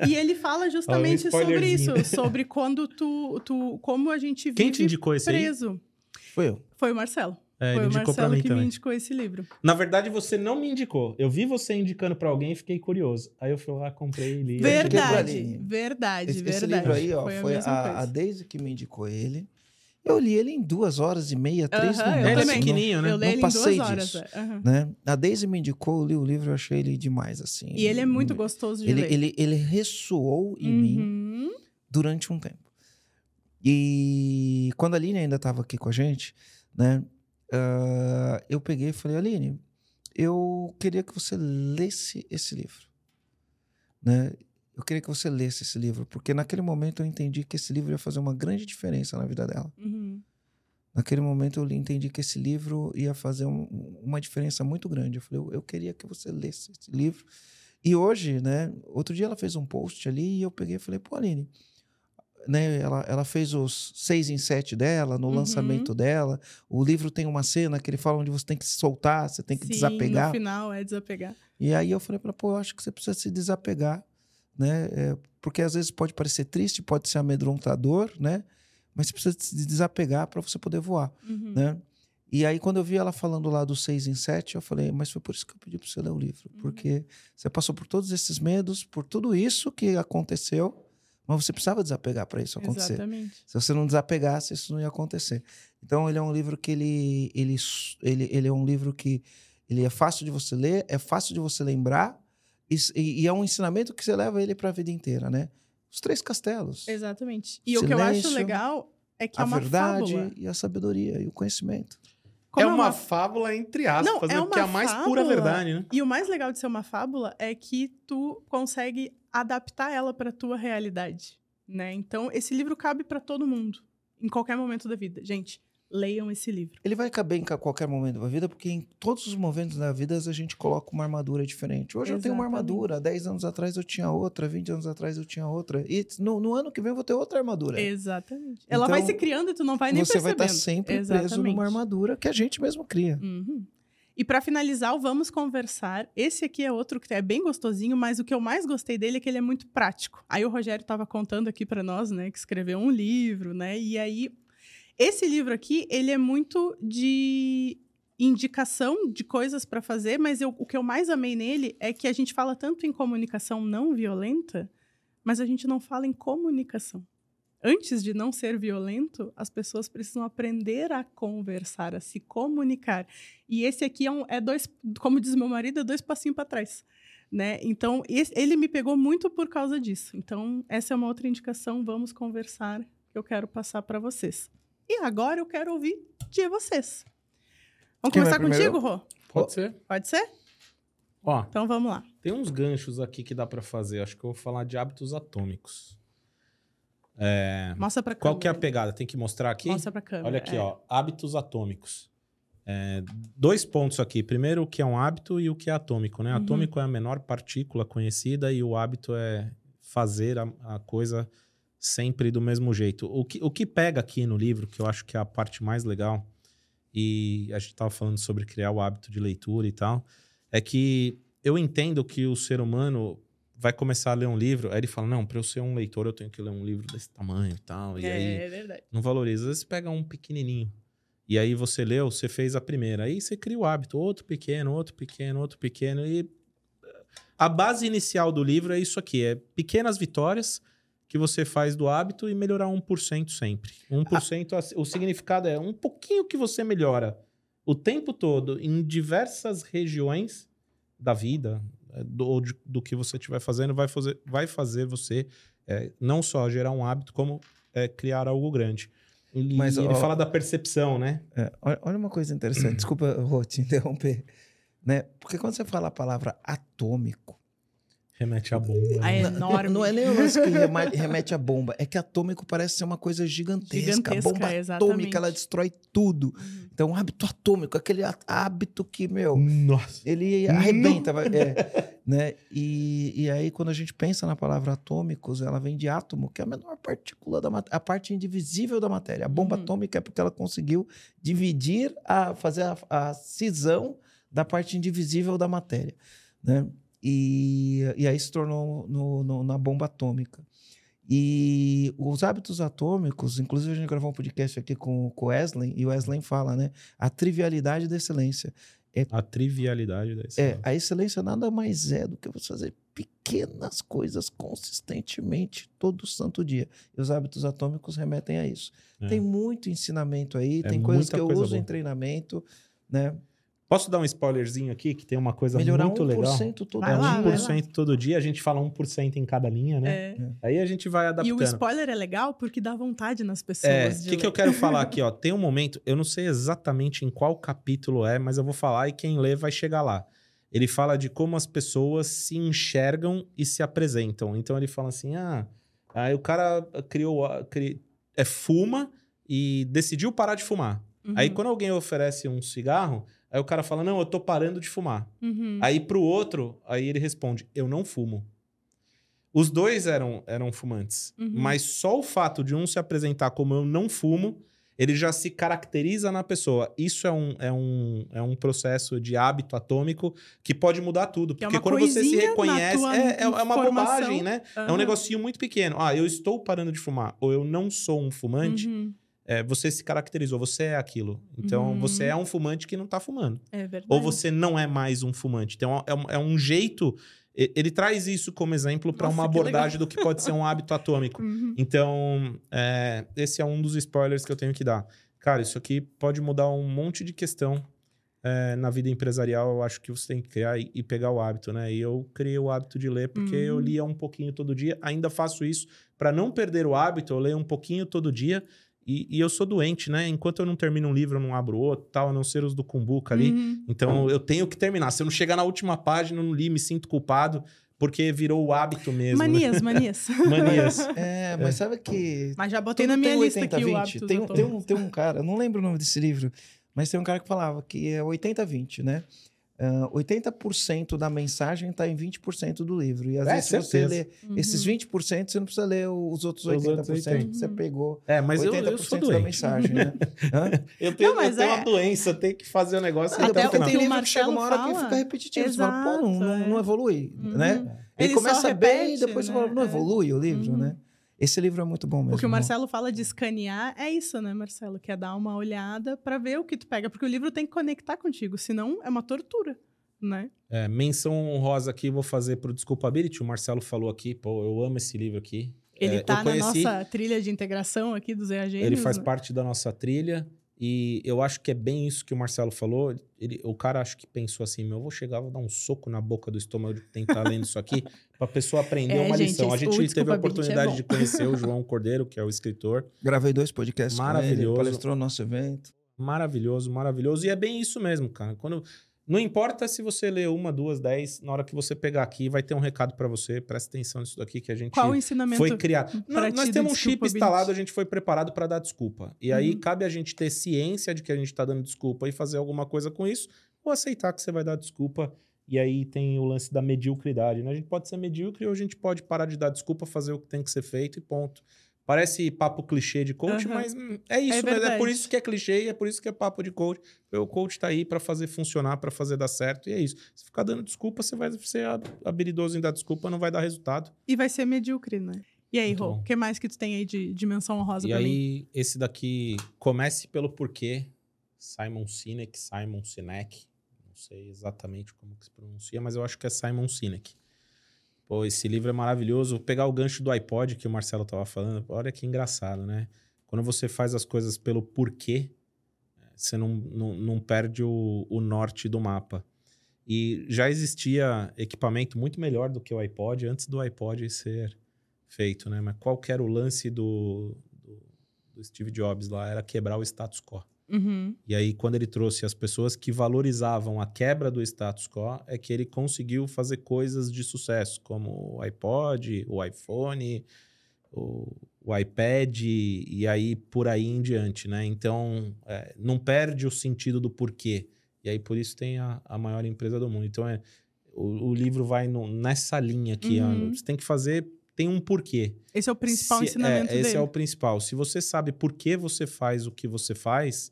Speaker 2: E ele fala justamente sobre isso, sobre quando tu, tu. Como a gente vive
Speaker 1: Quem te indicou esse
Speaker 2: preso.
Speaker 1: Aí?
Speaker 3: Foi eu.
Speaker 2: Foi o Marcelo.
Speaker 1: É,
Speaker 2: Foi
Speaker 1: o Marcelo
Speaker 2: que
Speaker 1: também.
Speaker 2: me indicou esse livro.
Speaker 1: Na verdade, você não me indicou. Eu vi você indicando para alguém e fiquei curioso. Aí eu fui lá, comprei e li.
Speaker 2: Verdade, verdade,
Speaker 3: esse,
Speaker 2: verdade.
Speaker 3: Esse livro aí, ó, foi, foi a, a, a Daisy que me indicou ele. Eu li ele em duas horas e meia, três
Speaker 2: uhum,
Speaker 3: minutos.
Speaker 1: Ele é pequenininho, né?
Speaker 2: Eu li
Speaker 3: não
Speaker 2: ele em duas horas.
Speaker 3: disso.
Speaker 2: Uhum.
Speaker 3: Né? A Daisy me indicou, eu li o livro, eu achei ele demais, assim.
Speaker 2: E ele é muito gostoso de
Speaker 3: ele,
Speaker 2: ler.
Speaker 3: Ele, ele ressoou em
Speaker 2: uhum.
Speaker 3: mim durante um tempo. E quando a Aline ainda estava aqui com a gente, né? Uh, eu peguei e falei, Aline, eu queria que você lesse esse livro. Né? Eu queria que você lesse esse livro, porque naquele momento eu entendi que esse livro ia fazer uma grande diferença na vida dela.
Speaker 2: Uhum.
Speaker 3: Naquele momento eu entendi que esse livro ia fazer um, uma diferença muito grande. Eu falei, eu, eu, queria que você lesse esse livro. E hoje, né? Outro dia ela fez um post ali e eu peguei e falei, pô, Aline, né, ela, ela fez os seis em sete dela, no uhum. lançamento dela. O livro tem uma cena que ele fala onde você tem que se soltar, você tem que
Speaker 2: Sim,
Speaker 3: desapegar.
Speaker 2: no final é desapegar.
Speaker 3: E aí eu falei para ela, pô, eu acho que você precisa se desapegar, né? É, porque às vezes pode parecer triste, pode ser amedrontador, né? Mas você precisa se desapegar para você poder voar,
Speaker 2: uhum.
Speaker 3: né? E aí, quando eu vi ela falando lá do seis em sete, eu falei, mas foi por isso que eu pedi para você ler o livro. Uhum. Porque você passou por todos esses medos, por tudo isso que aconteceu, mas você precisava desapegar para isso acontecer.
Speaker 2: Exatamente.
Speaker 3: Se você não desapegasse, isso não ia acontecer. Então, ele é um livro que ele, ele, ele, ele é um livro que ele é fácil de você ler, é fácil de você lembrar e, e é um ensinamento que você leva ele para a vida inteira, né? Os três castelos.
Speaker 2: Exatamente. E Silêncio, o que eu acho legal é que é uma
Speaker 3: verdade
Speaker 2: fábula.
Speaker 3: e a sabedoria e o conhecimento.
Speaker 1: Como é, uma, uma fábula entre aspas,
Speaker 2: não, é
Speaker 1: que é a mais
Speaker 2: fábula,
Speaker 1: pura verdade, né?
Speaker 2: E o mais legal de ser uma fábula é que tu consegue adaptar ela para tua realidade, né? Então, esse livro cabe para todo mundo, em qualquer momento da vida. Gente, leiam esse livro.
Speaker 3: Ele vai caber em qualquer momento da vida, porque em todos os momentos da vida a gente coloca uma armadura diferente. Hoje eu tenho uma
Speaker 2: Exatamente.
Speaker 3: armadura, 10 anos atrás eu tinha outra, 20 anos atrás eu tinha outra. E no, no ano que vem eu vou ter outra armadura.
Speaker 2: Exatamente. Ela vai
Speaker 3: Então,
Speaker 2: se criando e tu não vai nem
Speaker 3: Você vai
Speaker 2: percebendo.
Speaker 3: estar sempre preso
Speaker 2: Exatamente.
Speaker 3: numa armadura que a gente mesmo cria.
Speaker 2: Uhum. E para finalizar, o vamos conversar. Esse aqui é outro que é bem gostosinho, mas o que eu mais gostei dele é que ele é muito prático. Aí o Rogério estava contando aqui para nós, né, que escreveu um livro, né? E aí esse livro aqui, ele é muito de indicação de coisas para fazer, mas eu- o que eu mais amei nele é que a gente fala tanto em comunicação não violenta, mas a gente não fala em comunicação. Antes de não ser violento, as pessoas precisam aprender a conversar, a se comunicar. E esse aqui é, um, é dois, como diz meu marido, é dois passinhos para trás. Né? Então, esse- ele me pegou muito por causa disso. Então, essa é uma outra indicação. Vamos conversar que eu quero passar para vocês. E agora eu quero ouvir de vocês. Vamos
Speaker 3: Quem
Speaker 2: começar contigo, Rô?
Speaker 1: Pode ser.
Speaker 2: Pode ser?
Speaker 1: Ó,
Speaker 2: Então vamos lá.
Speaker 1: tem uns ganchos aqui que dá pra fazer. Acho que eu vou falar de hábitos atômicos. É,
Speaker 2: Mostra para
Speaker 1: Qual
Speaker 2: câmera.
Speaker 1: que é a pegada? Tem que mostrar aqui?
Speaker 2: Mostra para câmera.
Speaker 1: Olha aqui,
Speaker 2: é.
Speaker 1: ó. Hábitos atômicos. É, dois pontos aqui. Primeiro, o que é um hábito e o que é atômico, né?
Speaker 2: Uhum.
Speaker 1: Atômico é a menor partícula conhecida e o hábito é fazer a, a coisa sempre do mesmo jeito. O que, o que pega aqui no livro, que eu acho que é a parte mais legal, e a gente estava falando sobre criar o hábito de leitura e tal, é que eu entendo que o ser humano vai começar a ler um livro, aí ele fala, não, para eu ser um leitor eu tenho que ler um livro desse tamanho e tal, e
Speaker 2: é,
Speaker 1: aí
Speaker 2: é verdade.
Speaker 1: não valoriza. Às vezes você pega um pequenininho. E aí você leu, você fez a primeira. Aí você cria o hábito. Outro pequeno, outro pequeno, outro pequeno. E a base inicial do livro é isso aqui. É pequenas vitórias que você faz do hábito e melhorar 1% sempre. 1%, a- o significado é um pouquinho que você melhora o tempo todo em diversas regiões da vida, do, ou de- do que você estiver fazendo, vai fazer, vai fazer você é, não só gerar um hábito, como é, criar algo grande. E
Speaker 3: Mas,
Speaker 1: ele
Speaker 3: ó-
Speaker 1: fala da percepção, né?
Speaker 3: É, olha, olha uma coisa interessante, desculpa, Rô, te interromper. Né? Porque quando você fala a palavra atômico,
Speaker 1: Remete à bomba.
Speaker 2: A
Speaker 1: né?
Speaker 2: enorme.
Speaker 3: não é nem o lance que remete à bomba, é que atômico parece ser uma coisa gigantesca.
Speaker 2: Gigantesca,
Speaker 3: a bomba
Speaker 2: exatamente.
Speaker 3: atômica, ela destrói tudo.
Speaker 2: Uhum.
Speaker 3: Então, hábito atômico, aquele há- hábito que, meu,
Speaker 1: Nossa.
Speaker 3: ele arrebenta. é, né? e, e aí, quando a gente pensa na palavra atômicos, ela vem de átomo, que é a menor partícula da matéria, a parte indivisível da matéria. A bomba
Speaker 2: Uhum.
Speaker 3: atômica é porque ela conseguiu dividir, a, fazer a, a cisão da parte indivisível da matéria. Né? E, e aí se tornou no- no- na bomba atômica. E os hábitos atômicos, inclusive a gente gravou um podcast aqui com com o Wesley, e o Wesley fala, né? A trivialidade da excelência.
Speaker 1: A trivialidade da
Speaker 3: É,
Speaker 1: excelência.
Speaker 3: a excelência nada mais é do que você fazer pequenas coisas consistentemente todo santo dia. E os hábitos atômicos remetem a isso.
Speaker 1: É.
Speaker 3: Tem muito ensinamento aí,
Speaker 1: É
Speaker 3: tem coisas que eu
Speaker 1: coisa
Speaker 3: uso em
Speaker 1: boa.
Speaker 3: treinamento, né?
Speaker 1: Posso dar um spoilerzinho aqui, que tem uma coisa
Speaker 3: Melhorar
Speaker 1: muito legal?
Speaker 3: 1% todo
Speaker 2: Vai
Speaker 1: É
Speaker 2: lá,
Speaker 3: dia.
Speaker 2: vai
Speaker 1: 1% todo dia, a gente fala 1% em cada linha, né?
Speaker 2: É.
Speaker 1: Aí a gente vai
Speaker 2: E
Speaker 1: adaptando.
Speaker 2: o spoiler é legal porque dá vontade nas pessoas.
Speaker 1: É, o que, que eu quero falar aqui, ó? Tem um momento, eu não sei exatamente em qual capítulo é, mas eu vou falar e quem lê vai chegar lá. Ele fala de como as pessoas se enxergam e se apresentam. Então ele fala assim: ah, aí o cara criou, cri- é fuma e decidiu parar de fumar.
Speaker 2: Uhum,
Speaker 1: Aí quando alguém oferece um cigarro, aí o cara fala: não, eu tô parando de fumar.
Speaker 2: uhum.
Speaker 1: Aí pro outro, aí ele responde: Eu não fumo. Os dois eram, eram fumantes.
Speaker 2: Uhum.
Speaker 1: Mas só o fato de um se apresentar como eu não fumo, ele já se caracteriza na pessoa. Isso é um, é um, é um processo de hábito atômico que pode mudar tudo.
Speaker 2: É
Speaker 1: Porque
Speaker 2: uma
Speaker 1: quando você se reconhece, é, é, é uma bobagem, né? É um negocinho muito pequeno. Ah, eu estou parando de fumar, ou eu não sou um fumante.
Speaker 2: Uhum.
Speaker 1: É, você se caracterizou, você é aquilo. Então,
Speaker 2: Uhum.
Speaker 1: você é um fumante que não tá fumando
Speaker 2: É verdade.
Speaker 1: ou você não é mais um fumante. Então, é um, é um jeito. Ele traz isso como exemplo para uma abordagem do que pode ser um hábito atômico.
Speaker 2: Uhum.
Speaker 1: Então, é, esse é um dos spoilers que eu tenho que dar. Cara, isso aqui pode mudar um monte de questão é, na vida empresarial. Eu acho que você tem que criar e, e pegar o hábito, né? E eu criei o hábito de ler porque eu
Speaker 2: Uhum.
Speaker 1: lia um pouquinho todo dia. Ainda faço isso para não perder o hábito. Eu leio um pouquinho todo dia. E, e eu sou doente, né? Enquanto eu não termino um livro, eu não abro outro, tal, a não ser os do Cumbuca ali.
Speaker 2: Uhum.
Speaker 1: Então eu tenho que terminar. Se eu não chegar na última página, eu não li, me sinto culpado. porque virou o hábito mesmo. né?
Speaker 2: Manias, manias.
Speaker 1: Manias.
Speaker 3: É, mas sabe que
Speaker 2: Mas já botei na minha
Speaker 3: tem
Speaker 2: lista aqui o
Speaker 3: 80-20.
Speaker 2: hábito
Speaker 3: tem, um- tem, um, tem um cara, eu não lembro o nome desse livro, mas tem um cara que falava que é 80-20, né? Ah, 80% da mensagem está em 20% do livro. E às
Speaker 1: É,
Speaker 3: vezes, se você
Speaker 1: certeza.
Speaker 3: lê esses 20%, você não precisa ler os outros
Speaker 1: Os
Speaker 3: 80%,
Speaker 1: outros 80.
Speaker 3: que você pegou.
Speaker 1: É, mas eu,
Speaker 3: 80%
Speaker 1: eu sou
Speaker 3: da mensagem, né?
Speaker 1: Eu tenho,
Speaker 2: Não, mas
Speaker 1: eu tenho
Speaker 2: é-
Speaker 1: uma doença, eu tenho que fazer o negócio
Speaker 2: Até
Speaker 1: até o
Speaker 2: o
Speaker 3: Porque
Speaker 1: final.
Speaker 3: tem livro que chega uma hora
Speaker 2: Marcelo
Speaker 3: que
Speaker 2: fala.
Speaker 3: fica repetitivo. Você fala, pô, não, não,
Speaker 2: Exato,
Speaker 3: não
Speaker 2: é.
Speaker 3: evolui,
Speaker 2: Uhum.
Speaker 3: né?
Speaker 2: Ele
Speaker 3: Ele, começa bem
Speaker 2: repete,
Speaker 3: e depois você
Speaker 2: né?
Speaker 3: fala, não
Speaker 2: É.
Speaker 3: evolui o livro,
Speaker 2: Uhum.
Speaker 3: né? Esse livro é muito bom mesmo.
Speaker 2: O que o Marcelo fala de escanear é isso, né, Marcelo? Que é dar uma olhada pra ver o que tu pega. Porque o livro tem que conectar contigo, senão é uma tortura, né?
Speaker 1: É, menção honrosa aqui, vou fazer pro Desculpability. O Marcelo falou aqui, pô, eu amo esse livro aqui.
Speaker 2: Ele
Speaker 1: É,
Speaker 2: tá na
Speaker 1: conheci-
Speaker 2: nossa trilha de integração aqui dos EAGs.
Speaker 1: Ele faz
Speaker 2: né?
Speaker 1: parte da nossa trilha e eu acho que é bem isso que o Marcelo falou. Ele, o cara acho que pensou assim: meu, eu vou chegar, vou dar um soco na boca do estômago de quem tá lendo isso aqui, pra pessoa aprender
Speaker 2: É,
Speaker 1: uma
Speaker 2: gente,
Speaker 1: lição. A gente teve a
Speaker 2: Desculpability é
Speaker 1: oportunidade
Speaker 2: bom.
Speaker 1: de conhecer o João Cordeiro, que é o escritor.
Speaker 3: Gravei dois podcasts com ele,
Speaker 1: Maravilhoso.
Speaker 3: palestrou no nosso evento.
Speaker 1: Maravilhoso, maravilhoso. E é bem isso mesmo, cara. Quando. Não importa se você lê uma, duas, dez, na hora que você pegar aqui, vai ter um recado pra você. Presta atenção nisso daqui que a gente
Speaker 2: Qual o ensinamento?
Speaker 1: foi criado.
Speaker 2: pra
Speaker 1: Nós, temos um chip instalado, a gente foi preparado para dar desculpa. E aí
Speaker 2: Uhum.
Speaker 1: cabe a gente ter ciência de que a gente está dando desculpa e fazer alguma coisa com isso, ou aceitar que você vai dar desculpa. E aí tem o lance da mediocridade, né? A gente pode ser medíocre ou a gente pode parar de dar desculpa, fazer o que tem que ser feito e ponto. Parece papo clichê de coach,
Speaker 2: Aham.
Speaker 1: mas hum, é isso,
Speaker 2: É
Speaker 1: mesmo. É
Speaker 2: verdade.
Speaker 1: por isso que é clichê e é por isso que é papo de coach. O coach tá aí para fazer funcionar, para fazer dar certo, e é isso. Se ficar dando desculpa, você vai ser habilidoso em dar desculpa, não vai dar resultado.
Speaker 2: E vai ser medíocre, né? E aí, Rô, o que mais que tu tem aí de dimensão honrosa
Speaker 1: E
Speaker 2: pra mim?
Speaker 1: aí, esse daqui, comece pelo porquê. Simon Sinek, Simon Sinek. Não sei exatamente como que se pronuncia, mas eu acho que é Simon Sinek. Pô, esse livro é maravilhoso. Vou pegar o gancho do iPod que o Marcelo tava falando. Olha que engraçado, né? Quando você faz as coisas pelo porquê, você não, não, não perde o, o norte do mapa. E já existia equipamento muito melhor do que o iPod antes do iPod ser feito, né? Mas qual era o lance do, do, do Steve Jobs lá? Era quebrar o status quo.
Speaker 2: Uhum.
Speaker 1: E aí, quando ele trouxe as pessoas que valorizavam a quebra do status quo, é que ele conseguiu fazer coisas de sucesso, como o iPod, o iPhone, o, o iPad, e aí por aí em diante, né? Então, é, não perde o sentido do porquê. E aí, por isso, tem a, a maior empresa do mundo. Então, é, o, o livro vai no- nessa linha aqui. ó.
Speaker 2: Uhum.
Speaker 1: você tem que fazer, tem um porquê.
Speaker 2: Esse é o principal
Speaker 1: Se-
Speaker 2: ensinamento
Speaker 1: é, esse
Speaker 2: dele.
Speaker 1: é o principal. Se você sabe por que você faz o que você faz,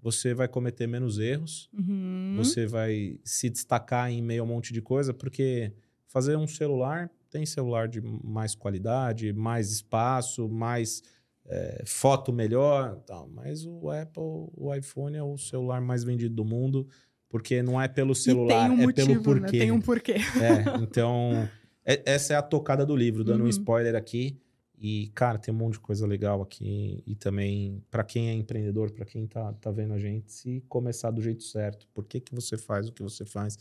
Speaker 1: você vai cometer menos erros,
Speaker 2: Uhum.
Speaker 1: você vai se destacar em meio a um monte de coisa, porque fazer um celular tem celular de mais qualidade, mais espaço, mais é, foto melhor, tal. mas o Apple, o iPhone é o celular mais vendido do mundo, porque não é pelo celular,
Speaker 2: tem um
Speaker 1: é
Speaker 2: motivo,
Speaker 1: pelo porquê.
Speaker 2: Né? Tem um porquê.
Speaker 1: É, então, é- essa é a tocada do livro, dando um
Speaker 2: Uhum.
Speaker 1: spoiler aqui. E, cara, tem um monte de coisa legal aqui. E também, para quem é empreendedor, para quem tá, tá vendo a gente, se começar do jeito certo, por que, que você faz o que você faz?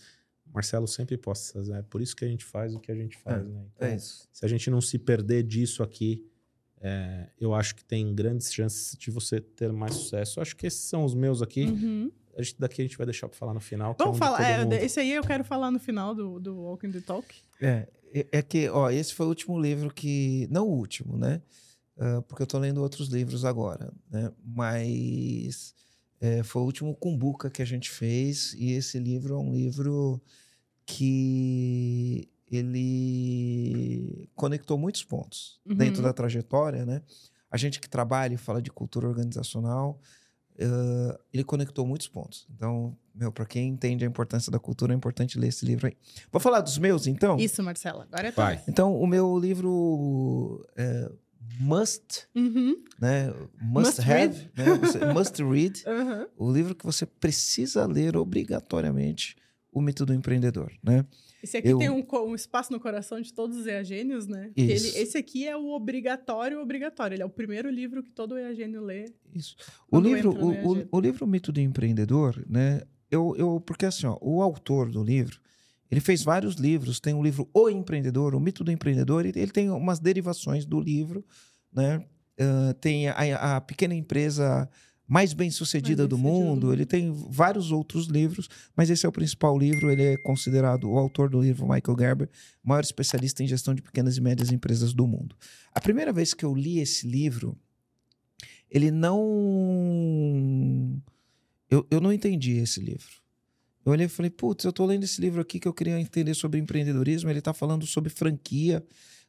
Speaker 1: Marcelo sempre posta essas, é por isso que a gente faz o que a gente faz, né? Então,
Speaker 3: É isso.
Speaker 1: se a gente não se perder disso aqui, é, eu acho que tem grandes chances de você ter mais sucesso. Eu acho que esses são os meus aqui.
Speaker 2: Uhum.
Speaker 1: A gente, daqui a gente vai deixar para falar no final. é
Speaker 2: Vamos
Speaker 1: de
Speaker 2: falar. é,
Speaker 1: mundo.
Speaker 2: esse aí eu quero falar no final do, do Walking the Talk.
Speaker 3: É, é- é que, ó, esse foi o último livro que. Não o último, né? Ah, porque eu tô lendo outros livros agora, né? Mas é, foi o último Cumbuca que a gente fez, e esse livro é um livro que ele conectou muitos pontos
Speaker 2: Uhum.
Speaker 3: dentro da trajetória, né? A gente que trabalha e fala de cultura organizacional, ah, ele conectou muitos pontos. Então, meu, para quem entende a importância da cultura, é importante ler esse livro aí. Vou falar dos meus, então?
Speaker 2: Isso, Marcela. Agora é
Speaker 1: Vai.
Speaker 3: Então, o meu livro é Must,
Speaker 2: Uhum.
Speaker 3: né?
Speaker 2: Must
Speaker 3: Must, have, né? Você- must read.
Speaker 2: Uhum.
Speaker 3: O livro que você precisa ler obrigatoriamente, O Mito do Empreendedor, né?
Speaker 2: Esse aqui
Speaker 3: Eu-
Speaker 2: tem um, um espaço no coração de todos os EAGênios, né? Ele, esse aqui é o obrigatório, obrigatório. Ele é o primeiro livro que todo EAGênio lê.
Speaker 3: Isso. O livro, o, o, o livro Mito do Empreendedor, né? Eu, eu, porque assim, ó, o autor do livro, ele fez vários livros. Tem o livro O Empreendedor, O Mito do Empreendedor, e ele tem umas derivações do livro, né? Ah, tem a, a pequena empresa mais bem sucedida
Speaker 2: Mais
Speaker 3: do
Speaker 2: bem-sucedida do
Speaker 3: mundo. Ele tem vários outros livros, mas esse é o principal livro. Ele é considerado o autor do livro, Michael Gerber, maior especialista em gestão de pequenas e médias empresas do mundo. A primeira vez que eu li esse livro, ele não. Eu, eu não entendi esse livro. Eu olhei e falei, putz, eu tô lendo esse livro aqui que eu queria entender sobre empreendedorismo, ele tá falando sobre franquia,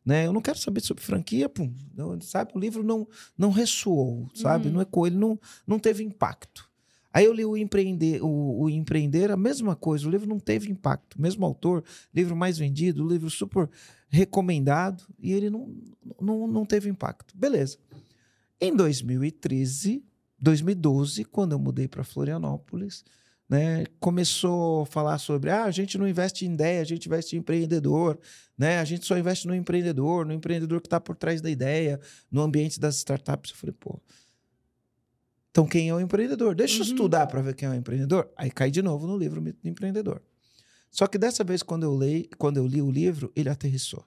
Speaker 3: né? Eu não quero saber sobre franquia, pum, não, sabe? O livro não, não ressoou, sabe?
Speaker 2: Uhum.
Speaker 3: Não ecoou, ele não, não teve impacto. Aí eu li o Empreender, o, o Empreender, a mesma coisa, o livro não teve impacto. Mesmo autor, livro mais vendido, livro super recomendado, e ele não, não, não teve impacto. Beleza. Em 2013, 2012, quando eu mudei para Florianópolis, né, começou a falar sobre ah, a gente não investe em ideia, a gente investe em empreendedor, né? A gente só investe no empreendedor, no empreendedor que está por trás da ideia, no ambiente das startups. Eu falei, pô. Então quem é o empreendedor? Deixa eu
Speaker 2: Uhum.
Speaker 3: estudar para ver quem é o empreendedor. Aí cai de novo no livro Mito do Empreendedor. Só que dessa vez quando eu li, quando eu li o livro, ele aterrissou.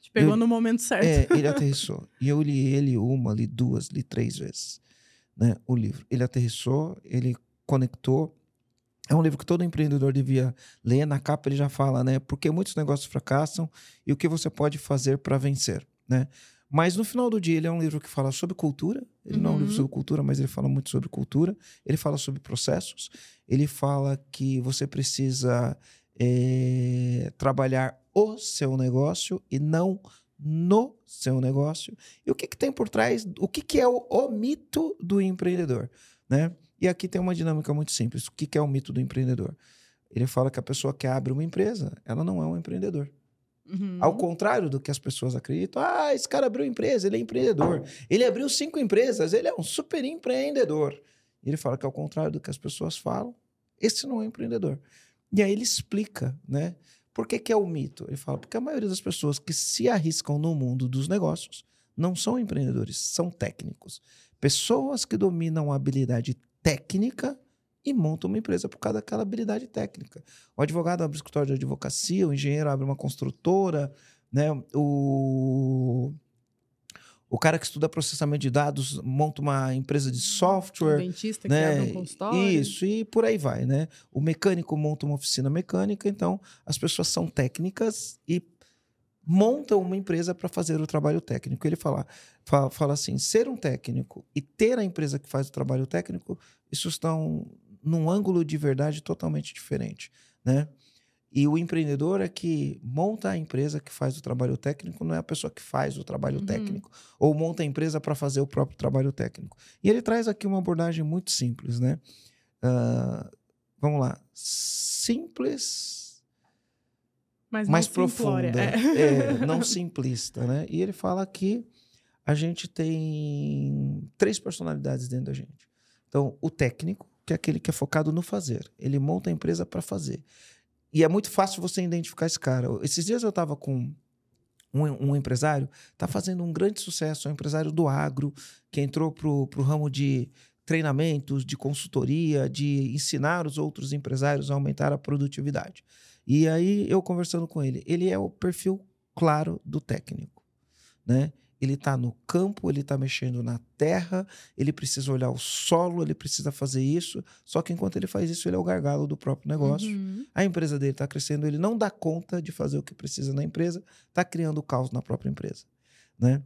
Speaker 2: Te pegou
Speaker 3: Eu-
Speaker 2: no momento certo.
Speaker 3: É, ele aterrissou. E eu li ele uma, li duas, li três vezes, né? O livro. Ele aterrissou, ele conectou. É um livro que todo empreendedor devia ler. Na capa ele já fala, né? Porque muitos negócios fracassam e o que você pode fazer para vencer, né? Mas no final do dia ele é um livro que fala sobre cultura. Ele não é um livro
Speaker 2: Uhum.
Speaker 3: sobre cultura, mas ele fala muito sobre cultura. Ele fala sobre processos. Ele fala que você precisa eh, trabalhar o seu negócio e não no seu negócio. E o que, que tem por trás? O que, que é o, o mito do empreendedor, né? E aqui tem uma dinâmica muito simples. O que, que é o mito do empreendedor? Ele fala que a pessoa que abre uma empresa, ela não é um empreendedor.
Speaker 2: Uhum.
Speaker 3: Ao contrário do que as pessoas acreditam, ah, esse cara abriu empresa, ele é empreendedor. Ele abriu cinco empresas, ele é um super empreendedor. Ele fala que ao contrário do que as pessoas falam, esse não é empreendedor. E aí ele explica, né? Por que, que é o mito? Ele fala, porque a maioria das pessoas que se arriscam no mundo dos negócios não são empreendedores, são técnicos. Pessoas que dominam a habilidade técnica e montam uma empresa por causa daquela habilidade técnica. O advogado abre escritório de advocacia, o engenheiro abre uma construtora, né? O, o cara que estuda processamento de dados monta uma empresa de
Speaker 2: O
Speaker 3: software,
Speaker 2: dentista que
Speaker 3: né?
Speaker 2: abre um consultório.
Speaker 3: Isso, e por aí vai, né? O mecânico monta uma oficina mecânica, então as pessoas são técnicas e montam uma empresa para fazer o trabalho técnico. Ele fala, fala, fala assim: ser um técnico e ter a empresa que faz o trabalho técnico, isso estão num ângulo de verdade totalmente diferente, né? E o empreendedor é que monta a empresa que faz o trabalho técnico, não é a pessoa que faz o trabalho
Speaker 2: Uhum.
Speaker 3: técnico, ou monta a empresa para fazer o próprio trabalho técnico. E ele traz aqui uma abordagem muito simples, né? Ah, vamos lá. Simples,
Speaker 2: Mas
Speaker 3: mais profunda.
Speaker 2: É.
Speaker 3: É, não simplista, né? E ele fala que a gente tem três personalidades dentro da gente. Então, o técnico, que é aquele que é focado no fazer. Ele monta a empresa para fazer. E é muito fácil você identificar esse cara. Esses dias eu estava com um, um empresário, está fazendo um grande sucesso, é um empresário do agro, que entrou para o ramo de treinamentos, de consultoria, de ensinar os outros empresários a aumentar a produtividade. E aí eu conversando com ele, ele é o perfil claro do técnico, né? Ele está no campo, ele está mexendo na terra, ele precisa olhar o solo, ele precisa fazer isso. Só que enquanto ele faz isso, ele é o gargalo do próprio negócio.
Speaker 2: Uhum.
Speaker 3: A empresa dele está crescendo, ele não dá conta de fazer o que precisa na empresa, está criando caos na própria empresa, né?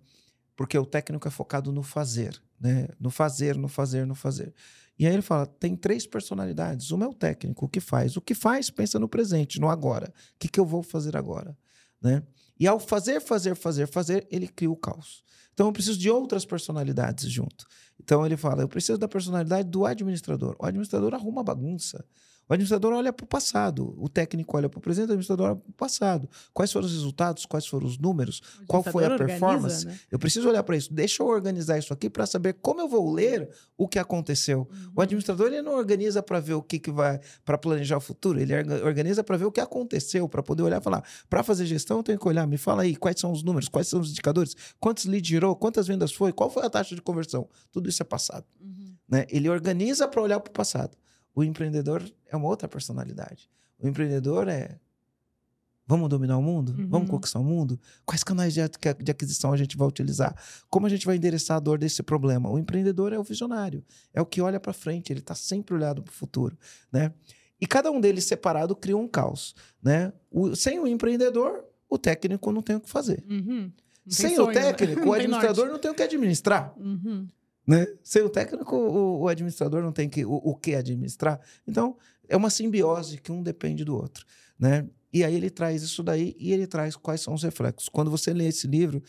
Speaker 3: Porque o técnico é focado no fazer, né? No fazer, no fazer, no fazer. E aí ele fala, tem três personalidades. Uma é o técnico, o que faz. O que faz, pensa no presente, no agora. O que, que eu vou fazer agora, né? E ao fazer, fazer, fazer, fazer, ele cria o caos. Então eu preciso de outras personalidades junto. Então ele fala, eu preciso da personalidade do administrador. O administrador arruma bagunça. O administrador olha para o passado, o técnico olha para o presente, o administrador olha para o passado. Quais foram os resultados, quais foram os números, qual foi a performance?
Speaker 2: organiza, né?
Speaker 3: Eu preciso olhar para isso. Deixa eu organizar isso aqui para saber como eu vou ler o que aconteceu.
Speaker 2: Uhum.
Speaker 3: O administrador ele não organiza para ver o que, que vai para planejar o futuro, ele orga- organiza para ver o que aconteceu, para poder olhar e falar. Para fazer gestão, eu tenho que olhar, me fala aí quais são os números, quais são os indicadores, quantos leads girou, quantas vendas foi, qual foi a taxa de conversão. Tudo isso é passado.
Speaker 2: Uhum.
Speaker 3: Né? Ele organiza para olhar para o passado. O empreendedor é uma outra personalidade. O empreendedor é Vamos dominar o mundo?
Speaker 2: Uhum.
Speaker 3: Vamos conquistar o mundo? Quais canais de, de aquisição a gente vai utilizar? Como a gente vai endereçar a dor desse problema? O empreendedor é o visionário, é o que olha para frente, ele está sempre olhado para o futuro, né? E cada um deles separado cria um caos, né? O- sem o empreendedor, o técnico não tem o que fazer.
Speaker 2: Uhum.
Speaker 3: Sem
Speaker 2: sonho,
Speaker 3: o
Speaker 2: né?
Speaker 3: técnico,
Speaker 2: Não
Speaker 3: o administrador não tem o que administrar
Speaker 2: Uhum.
Speaker 3: Né? Sem o técnico, o, o administrador não tem que, o, o que administrar. Então, é uma simbiose que um depende do outro, né? E aí ele traz isso daí e ele traz quais são os reflexos. Quando você lê esse livro,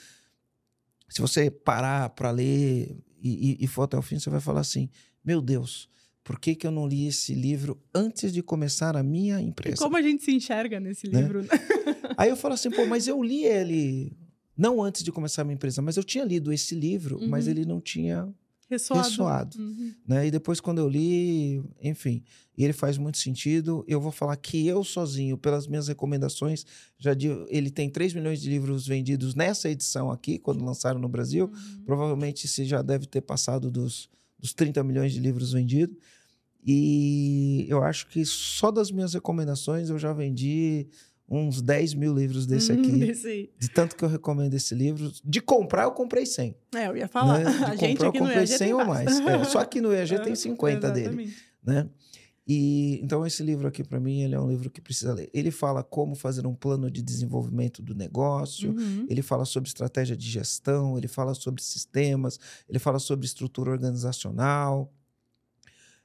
Speaker 3: se você parar para ler e, e- e for até o fim, você vai falar assim: meu Deus, por que, que eu não li esse livro antes de começar a minha
Speaker 2: E
Speaker 3: empresa?
Speaker 2: como a gente se enxerga nesse
Speaker 3: Né?
Speaker 2: livro? né?
Speaker 3: Aí eu falo assim, pô, mas eu li ele não antes de começar a minha empresa, mas eu tinha lido esse livro, mas
Speaker 2: Uhum.
Speaker 3: ele não tinha
Speaker 2: Ressoado.
Speaker 3: Ressoado.
Speaker 2: Uhum.
Speaker 3: né? E depois, quando eu li, enfim, ele faz muito sentido. Eu vou falar que eu sozinho, pelas minhas recomendações, já ele tem 3 milhões de livros vendidos nessa edição aqui, quando lançaram no Brasil.
Speaker 2: Uhum.
Speaker 3: Provavelmente você já deve ter passado dos, dos 30 milhões de livros vendidos. E eu acho que só das minhas recomendações eu já vendi uns 10 mil livros desse
Speaker 2: Uhum,
Speaker 3: aqui.
Speaker 2: desse.
Speaker 3: De tanto que eu recomendo esse livro. De comprar, eu comprei 100.
Speaker 2: É, eu ia falar.
Speaker 3: né? De
Speaker 2: A gente
Speaker 3: comprar, eu comprei
Speaker 2: EAG
Speaker 3: 100
Speaker 2: tem
Speaker 3: ou mais. É, só aqui no EAG tem 50 dele né? E então esse livro aqui para mim ele é um livro que precisa ler. Ele fala como fazer um plano de desenvolvimento do negócio.
Speaker 2: Uhum.
Speaker 3: Ele fala sobre estratégia de gestão, ele fala sobre sistemas, ele fala sobre estrutura organizacional,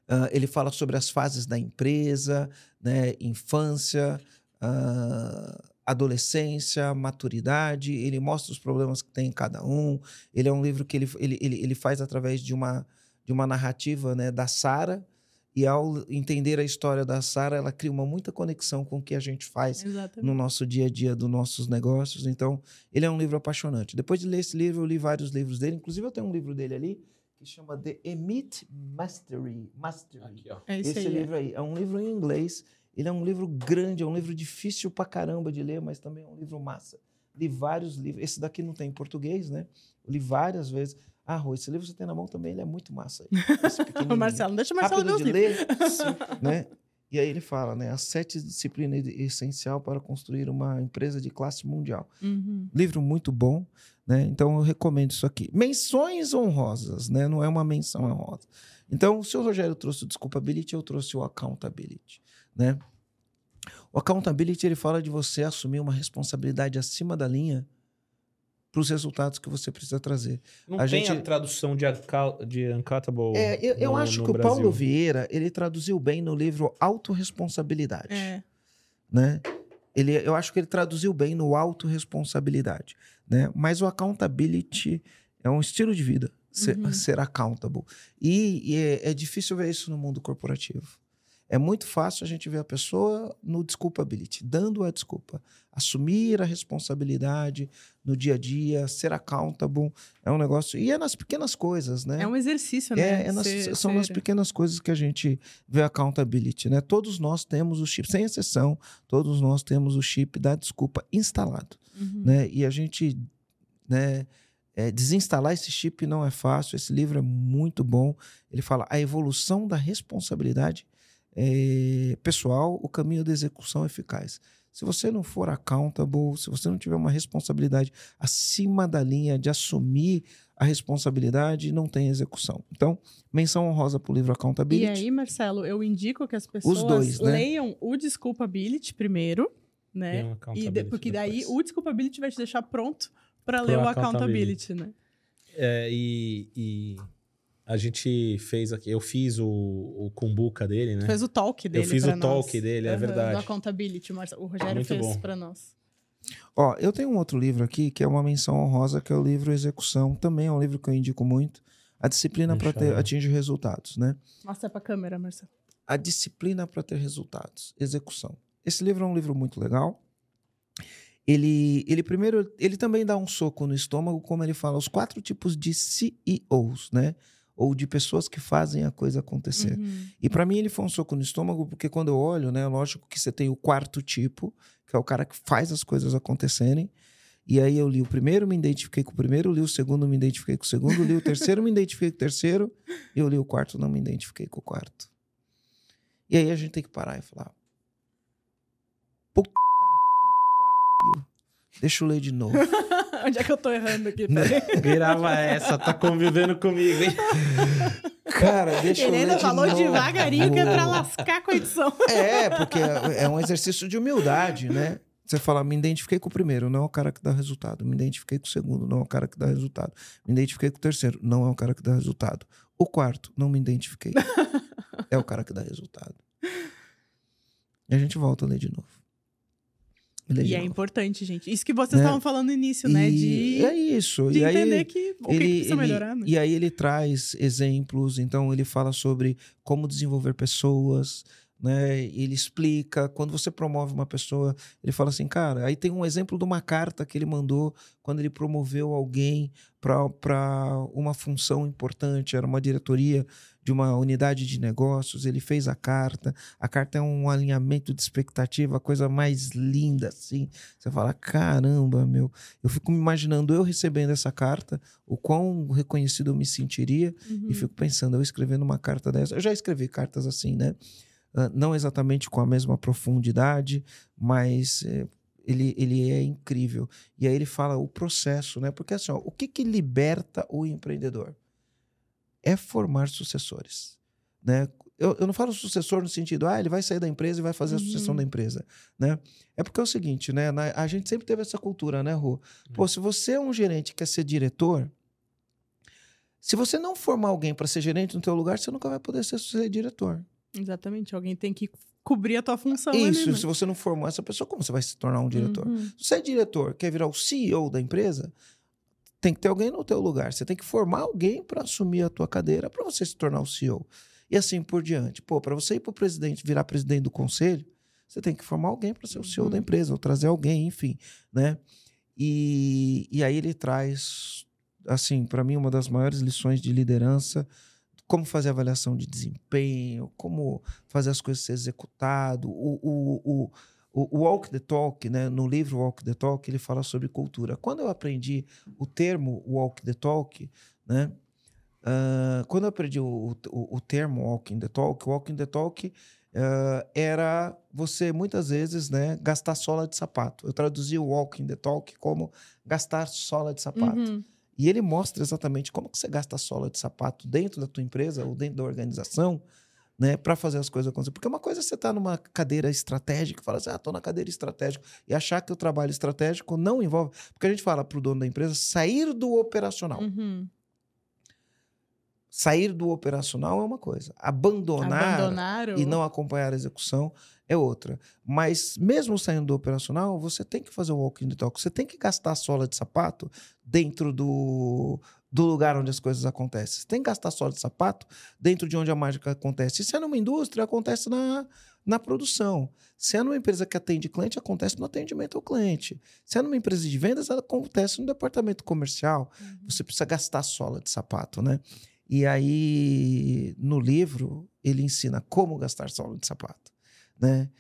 Speaker 3: ah, ele fala sobre as fases da empresa, né? infância, ah, adolescência, maturidade. Ele mostra os problemas que tem em cada um. Ele é um livro que ele, ele, ele, ele faz através de uma, de uma narrativa né? da Sara. E ao entender a história da Sara, ela cria uma muita conexão com o que a gente faz
Speaker 2: Exatamente.
Speaker 3: no nosso dia a dia dos nossos negócios. Então, ele é um livro apaixonante. Depois de ler esse livro, eu li vários livros dele. Inclusive, eu tenho um livro dele ali que chama The Emit Mastery. Mastery.
Speaker 1: Aqui, ó.
Speaker 2: É isso
Speaker 3: Esse
Speaker 2: aí. é.
Speaker 3: livro aí é um livro em inglês. Ele é um livro grande, é um livro difícil pra caramba de ler, mas também é um livro massa. Li vários livros. Esse daqui não tem em português, né? Eu li várias vezes. Ah, Rô, esse livro você tem na mão também, ele é muito massa.
Speaker 2: Marcelo, não deixa o Marcelo ver os
Speaker 3: de ler, sim, né? E aí ele fala, né? As sete disciplinas essencial para construir uma empresa de classe mundial.
Speaker 2: Uhum.
Speaker 3: Livro muito bom, né? Então eu recomendo isso aqui. Menções honrosas, né? Não é uma menção honrosa. Então, o Rogério trouxe o Desculpability, eu trouxe o Accountability, né? O Accountability, ele fala de você assumir uma responsabilidade acima da linha para os resultados que você precisa trazer.
Speaker 1: Não
Speaker 3: A
Speaker 1: tem
Speaker 3: gente-
Speaker 1: a tradução de, de Uncutable
Speaker 3: É, eu, eu
Speaker 1: no-
Speaker 3: acho
Speaker 1: no
Speaker 3: que o
Speaker 1: Brasil.
Speaker 3: Paulo Vieira, ele traduziu bem no livro Autoresponsabilidade,
Speaker 2: É.
Speaker 3: né? Ele, eu acho que ele traduziu bem no autorresponsabilidade, né? Mas o accountability é um estilo de vida, ser,
Speaker 2: Uhum.
Speaker 3: ser accountable. E, e é, é difícil ver isso no mundo corporativo. É muito fácil a gente ver a pessoa no desculpability, dando a desculpa. Assumir a responsabilidade no dia a dia, ser accountable, é um negócio... E é nas pequenas coisas, né?
Speaker 2: É um exercício, né?
Speaker 3: É, é nas-
Speaker 2: Ser-
Speaker 3: são nas
Speaker 2: ser-
Speaker 3: pequenas coisas que a gente vê accountability, né? Todos nós temos o chip, sem exceção, todos nós temos o chip da desculpa instalado,
Speaker 2: Uhum.
Speaker 3: né? E a gente, né, é, desinstalar esse chip não é fácil. Esse livro é muito bom. Ele fala a evolução da responsabilidade é, pessoal, o caminho da execução eficaz. Se você não for accountable, se você não tiver uma responsabilidade acima da linha de assumir a responsabilidade, não tem execução. Então, menção honrosa para o livro
Speaker 2: E
Speaker 3: Accountability.
Speaker 2: aí, Marcelo, eu indico que as pessoas
Speaker 3: dois, né?
Speaker 2: leiam o Desculpability primeiro, né? E de- porque daí
Speaker 1: depois.
Speaker 2: o Desculpability vai te deixar pronto para ler o
Speaker 1: accountability.
Speaker 2: Accountability, né?
Speaker 1: É, e, e a gente fez aqui, eu fiz o, o Kumbuka dele, né?
Speaker 2: Tu fez o talk dele
Speaker 1: fiz
Speaker 2: pra
Speaker 1: o
Speaker 2: nós.
Speaker 1: talk dele, é
Speaker 2: Aham,
Speaker 1: verdade.
Speaker 2: Do Accountability, o Marcelo- o Rogério
Speaker 1: Muito
Speaker 2: fez
Speaker 1: bom.
Speaker 2: para nós.
Speaker 3: Ó, eu tenho um outro livro aqui que é uma menção honrosa, que é o livro Execução. Também é um livro que eu indico muito. A disciplina para ter atingir resultados, né?
Speaker 2: Mostra pra câmera, Marcelo.
Speaker 3: A disciplina para ter resultados, execução. Esse livro é um livro muito legal. Ele, ele primeiro, ele também dá um soco no estômago, como ele fala, os quatro tipos de CEOs, né? Ou de pessoas que fazem a coisa acontecer.
Speaker 2: Uhum.
Speaker 3: E para mim ele foi um soco no estômago, porque quando eu olho, né, lógico que você tem o quarto tipo, que é o cara que faz as coisas acontecerem. E aí eu li o primeiro, me identifiquei com o primeiro, li o segundo, me identifiquei com o segundo, li o terceiro, me identifiquei com o terceiro, e eu li o quarto, não me identifiquei com o quarto. E aí a gente tem que parar e falar: Puta que Deixa eu ler de novo.
Speaker 2: Onde é que eu tô errando aqui?
Speaker 1: Grava essa, tá convivendo comigo, hein?
Speaker 3: Cara, deixa eu
Speaker 2: ainda
Speaker 3: de
Speaker 2: falou
Speaker 3: novo.
Speaker 2: devagarinho que é pra lascar com a edição.
Speaker 3: É, porque é é um exercício de humildade, né? Você fala, me identifiquei com o primeiro, não é o cara que dá resultado. Me identifiquei com o segundo, não é o cara que dá resultado. Me identifiquei com o terceiro, não é o cara que dá resultado. O quarto, não me identifiquei. é o cara que dá resultado. E a gente volta a ler de novo.
Speaker 2: E é importante, gente. Isso que vocês
Speaker 3: Né?
Speaker 2: estavam falando no início, né?
Speaker 3: E
Speaker 2: De,
Speaker 3: é isso.
Speaker 2: de
Speaker 3: e aí,
Speaker 2: entender que o que, que precisa melhorar, né?
Speaker 3: E aí ele traz exemplos, então ele fala sobre como desenvolver pessoas, né? Ele explica, quando você promove uma pessoa, ele fala assim, cara, aí tem um exemplo de uma carta que ele mandou quando ele promoveu alguém para uma função importante, era uma diretoria de uma unidade de negócios, ele fez a carta, a carta é um alinhamento de expectativa, a coisa mais linda, assim, você fala, caramba, meu, eu fico me imaginando eu recebendo essa carta, o quão reconhecido eu me sentiria,
Speaker 2: Uhum.
Speaker 3: e fico pensando, eu escrevendo uma carta dessa. Eu já escrevi cartas assim, né? Ah, não exatamente com a mesma profundidade, mas eh, ele, ele é incrível. E aí ele fala o processo, né? Porque assim, ó, o que, que liberta o empreendedor? É formar sucessores, né? Eu, eu não falo sucessor no sentido, ah, ele vai sair da empresa e vai fazer a sucessão
Speaker 2: Uhum.
Speaker 3: da empresa, né? É porque é o seguinte, né? Na- a gente sempre teve essa cultura, né, Rô? Pô, se você é um gerente que quer ser diretor, se você não formar alguém para ser gerente no teu lugar, você nunca vai poder ser, ser diretor.
Speaker 2: Exatamente. Alguém tem que cobrir a tua função
Speaker 3: Isso,
Speaker 2: ali, né?
Speaker 3: se você não formar essa pessoa, como você vai se tornar um diretor?
Speaker 2: Uhum.
Speaker 3: Se você é diretor, quer virar o CEO da empresa, tem que ter alguém no teu lugar. Você tem que formar alguém para assumir a tua cadeira para você se tornar o CEO. E assim por diante. Pô, para você ir para o presidente, virar presidente do conselho, você tem que formar alguém para ser o CEO
Speaker 2: Uhum.
Speaker 3: da empresa, ou trazer alguém, enfim, né? E, e aí ele traz, assim, para mim, uma das maiores lições de liderança, como fazer avaliação de desempenho, como fazer as coisas ser executado, o, o, o, o, Walk the Talk, né? no livro Walk the Talk, ele fala sobre cultura. Quando eu aprendi o termo Walk the Talk, né? ah, quando eu aprendi o, o, o termo Walking the Talk, Walking the Talk ah, era você muitas vezes né, gastar sola de sapato. Eu traduzi o Walking the Talk como gastar sola de sapato.
Speaker 2: Uhum.
Speaker 3: E ele mostra exatamente como que você gasta sola de sapato dentro da tua empresa ou dentro da organização, né, para fazer as coisas acontecer. Porque uma coisa é você estar numa cadeira estratégica, e falar assim, ah, tô na cadeira estratégica, e achar que o trabalho estratégico não envolve, porque a gente fala para o dono da empresa sair do operacional.
Speaker 2: Uhum.
Speaker 3: Sair do operacional é uma coisa, abandonar, e não acompanhar a execução é outra. Mas mesmo saindo do operacional, você tem que fazer o walking the talk. Você tem que gastar a sola de sapato dentro do, do lugar onde as coisas acontecem. Você tem que gastar sola de sapato dentro de onde a mágica acontece. Se é numa indústria, acontece na, na produção. Se é numa empresa que atende cliente, acontece no atendimento ao cliente. Se é numa empresa de vendas, acontece no departamento comercial.
Speaker 2: Uhum.
Speaker 3: Você precisa gastar sola de sapato, né? E aí, no livro, ele ensina como gastar sola de sapato, né?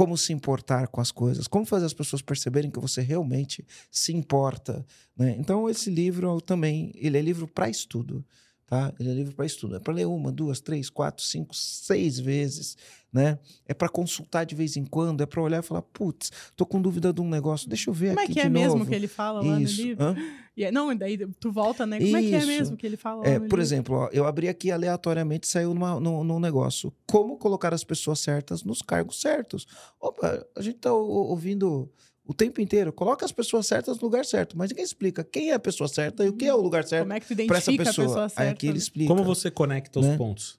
Speaker 3: Como se importar com as coisas, como fazer as pessoas perceberem que você realmente se importa, né? Então, esse livro também, ele é livro para estudo, tá? Ele é livro para estudo. É para ler uma, duas, três, quatro, cinco, seis vezes, né? É para consultar de vez em quando, é para olhar e falar, putz, tô com dúvida de um negócio, deixa eu ver
Speaker 2: Como é
Speaker 3: aqui
Speaker 2: que
Speaker 3: de
Speaker 2: é mesmo
Speaker 3: novo.
Speaker 2: que ele fala lá
Speaker 3: Isso.
Speaker 2: no livro?
Speaker 3: Hã?
Speaker 2: E é- não, daí tu volta, né? Como é que é
Speaker 3: Isso.
Speaker 2: mesmo que ele fala
Speaker 3: É, por
Speaker 2: livro?
Speaker 3: exemplo, ó, eu abri aqui aleatoriamente e saiu numa, num, num negócio. Como colocar as pessoas certas nos cargos certos. Opa, a gente tá ou- ouvindo o tempo inteiro. Coloca as pessoas certas no lugar certo. Mas ninguém explica quem é a pessoa certa e o que é o lugar certo
Speaker 2: Como é que tu
Speaker 3: para essa
Speaker 2: identifica
Speaker 3: pessoa.
Speaker 2: a pessoa certa?
Speaker 3: Aí aqui ele
Speaker 2: né?
Speaker 3: explica.
Speaker 1: Como você conecta os
Speaker 3: Né?
Speaker 1: pontos?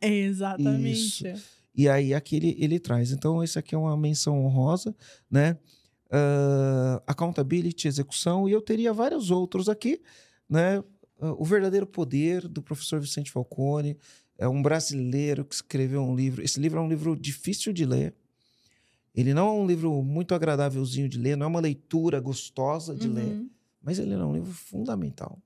Speaker 2: Exatamente.
Speaker 3: E aí aqui ele, ele traz. Então, esse aqui é uma menção honrosa, né? Ah, accountability, execução, e eu teria vários outros aqui, né? Ah, o Verdadeiro Poder, do professor Vicente Falcone, é um brasileiro que escreveu um livro. Esse livro é um livro difícil de ler. Ele não é um livro muito agradávelzinho de ler, não é uma leitura gostosa de ler,
Speaker 2: Uhum.
Speaker 3: mas ele é um livro fundamental.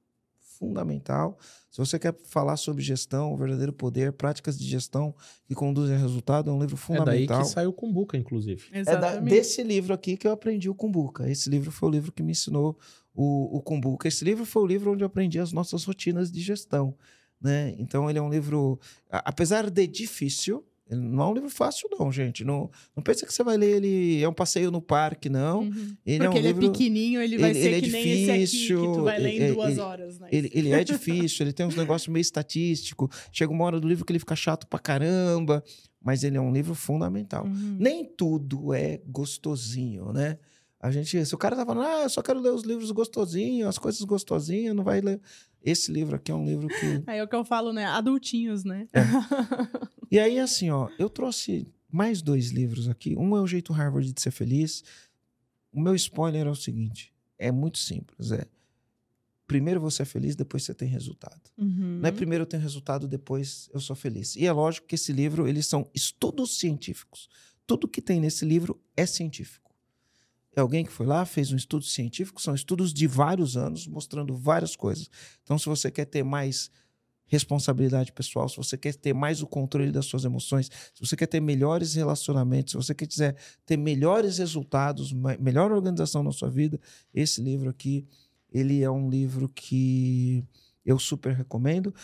Speaker 3: Fundamental. Se você quer falar sobre gestão, o verdadeiro poder, práticas de gestão que conduzem a resultado, é um livro
Speaker 1: É daí
Speaker 3: fundamental.
Speaker 1: que saiu com Buca, inclusive.
Speaker 3: É da-
Speaker 2: Exatamente.
Speaker 3: desse livro aqui que eu aprendi o Kumbuka. Esse livro foi o livro que me ensinou o, o Kumbuka. Esse livro foi o livro onde eu aprendi as nossas rotinas de gestão. Né? Então, ele é um livro, apesar de difícil, não é um livro fácil, não, gente. Não, não pensa que você vai ler ele. É um passeio no parque, não.
Speaker 2: Uhum.
Speaker 3: Ele
Speaker 2: Porque
Speaker 3: é um
Speaker 2: ele
Speaker 3: livro,
Speaker 2: é pequenininho, ele vai
Speaker 3: ele-
Speaker 2: ser
Speaker 3: ele é
Speaker 2: que nem esse aqui que
Speaker 3: difícil,
Speaker 2: tu vai ler em
Speaker 3: ele-
Speaker 2: duas
Speaker 3: ele-
Speaker 2: horas, né?
Speaker 3: Ele, ele é difícil, ele tem uns negócios meio estatístico. Chega uma hora do livro que ele fica chato pra caramba, mas ele é um livro fundamental.
Speaker 2: Uhum.
Speaker 3: Nem tudo é gostosinho, né? A gente, se o cara tá falando, ah, eu só quero ler os livros gostosinhos, as coisas gostosinhas, não vai ler. Esse livro aqui é um livro que.
Speaker 2: Aí é o que eu falo, né? Adultinhos, né?
Speaker 3: E aí, assim, ó, eu trouxe mais dois livros aqui. Um é O Jeito Harvard de Ser Feliz. O meu spoiler é o seguinte: é muito simples. É primeiro você é feliz, depois você tem resultado.
Speaker 2: Uhum.
Speaker 3: Não é primeiro eu tenho resultado, depois eu sou feliz. E é lógico que esse livro, eles são estudos científicos. Tudo que tem nesse livro é científico. É alguém que foi lá, fez um estudo científico, são estudos de vários anos, mostrando várias coisas. Então, se você quer ter mais responsabilidade pessoal, se você quer ter mais o controle das suas emoções, se você quer ter melhores relacionamentos, se você quiser ter melhores resultados, melhor organização na sua vida, esse livro aqui, ele é um livro que eu super recomendo.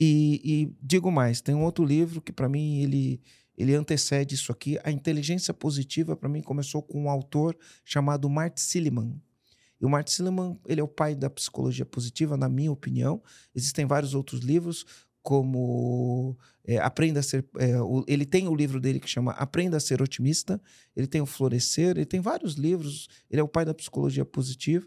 Speaker 3: E, e digo mais, tem um outro livro que para mim ele ele antecede isso aqui. A inteligência positiva para mim começou com um autor chamado Mart Silliman. E o Mart Silliman, ele é o pai da psicologia positiva, na minha opinião. Existem vários outros livros, como é, Aprenda a Ser. é, o- ele tem o livro dele que chama Aprenda a Ser Otimista. Ele tem o Florescer. Ele tem vários livros. Ele é o pai da psicologia positiva.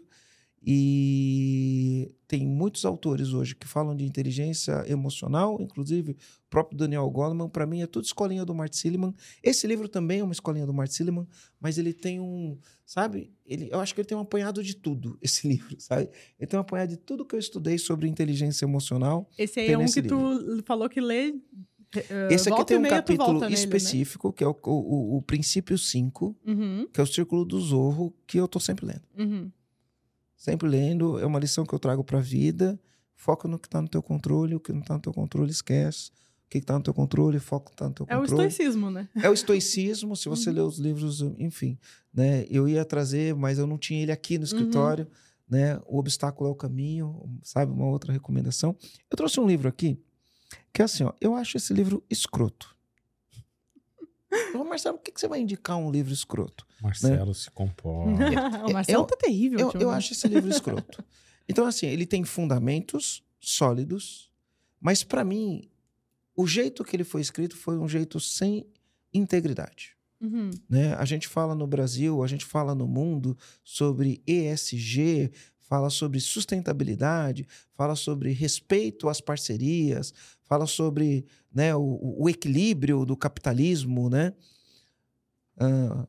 Speaker 3: E tem muitos autores hoje que falam de inteligência emocional, inclusive o próprio Daniel Goleman. Para mim, é tudo escolinha do Mart Silliman. Esse livro também é uma escolinha do Mart Silliman, mas ele tem um. Sabe? Ele, eu acho que ele tem um apanhado de tudo, esse livro, sabe? Ele tem um apanhado de tudo que eu estudei sobre inteligência emocional.
Speaker 2: Esse aí é um que tu falou que lê. eh,
Speaker 3: Esse aqui tem um capítulo
Speaker 2: nele, né?
Speaker 3: específico, que é o, o, o- o princípio 5,
Speaker 2: Uhum,
Speaker 3: que é o Círculo do Zorro, que eu tô sempre lendo.
Speaker 2: uhum.
Speaker 3: Sempre lendo, é uma lição que eu trago para a vida. Foca no que está no teu controle, o que não está no teu controle, esquece. O que está no teu controle, foca no que está no teu
Speaker 2: É o
Speaker 3: controle.
Speaker 2: estoicismo, né?
Speaker 3: É o estoicismo, se você
Speaker 2: Uhum.
Speaker 3: ler os livros, enfim, né? Eu ia trazer, mas eu não tinha ele aqui no escritório, né? O obstáculo é o caminho, sabe? Uma outra recomendação. Eu trouxe um livro aqui que é assim, ó, eu acho esse livro escroto. Marcelo, por que, que você vai indicar um livro escroto?
Speaker 1: Marcelo se comporta.
Speaker 2: o Marcelo
Speaker 3: eu-
Speaker 2: tá terrível.
Speaker 3: Eu, eu acho esse livro escroto. Então, assim, ele tem fundamentos sólidos, mas para mim, o jeito que ele foi escrito foi um jeito sem integridade.
Speaker 2: Uhum.
Speaker 3: né? A gente fala no Brasil, a gente fala no mundo sobre ESG, fala sobre sustentabilidade, fala sobre respeito às parcerias, fala sobre né, o, o equilíbrio do capitalismo, né? Ah,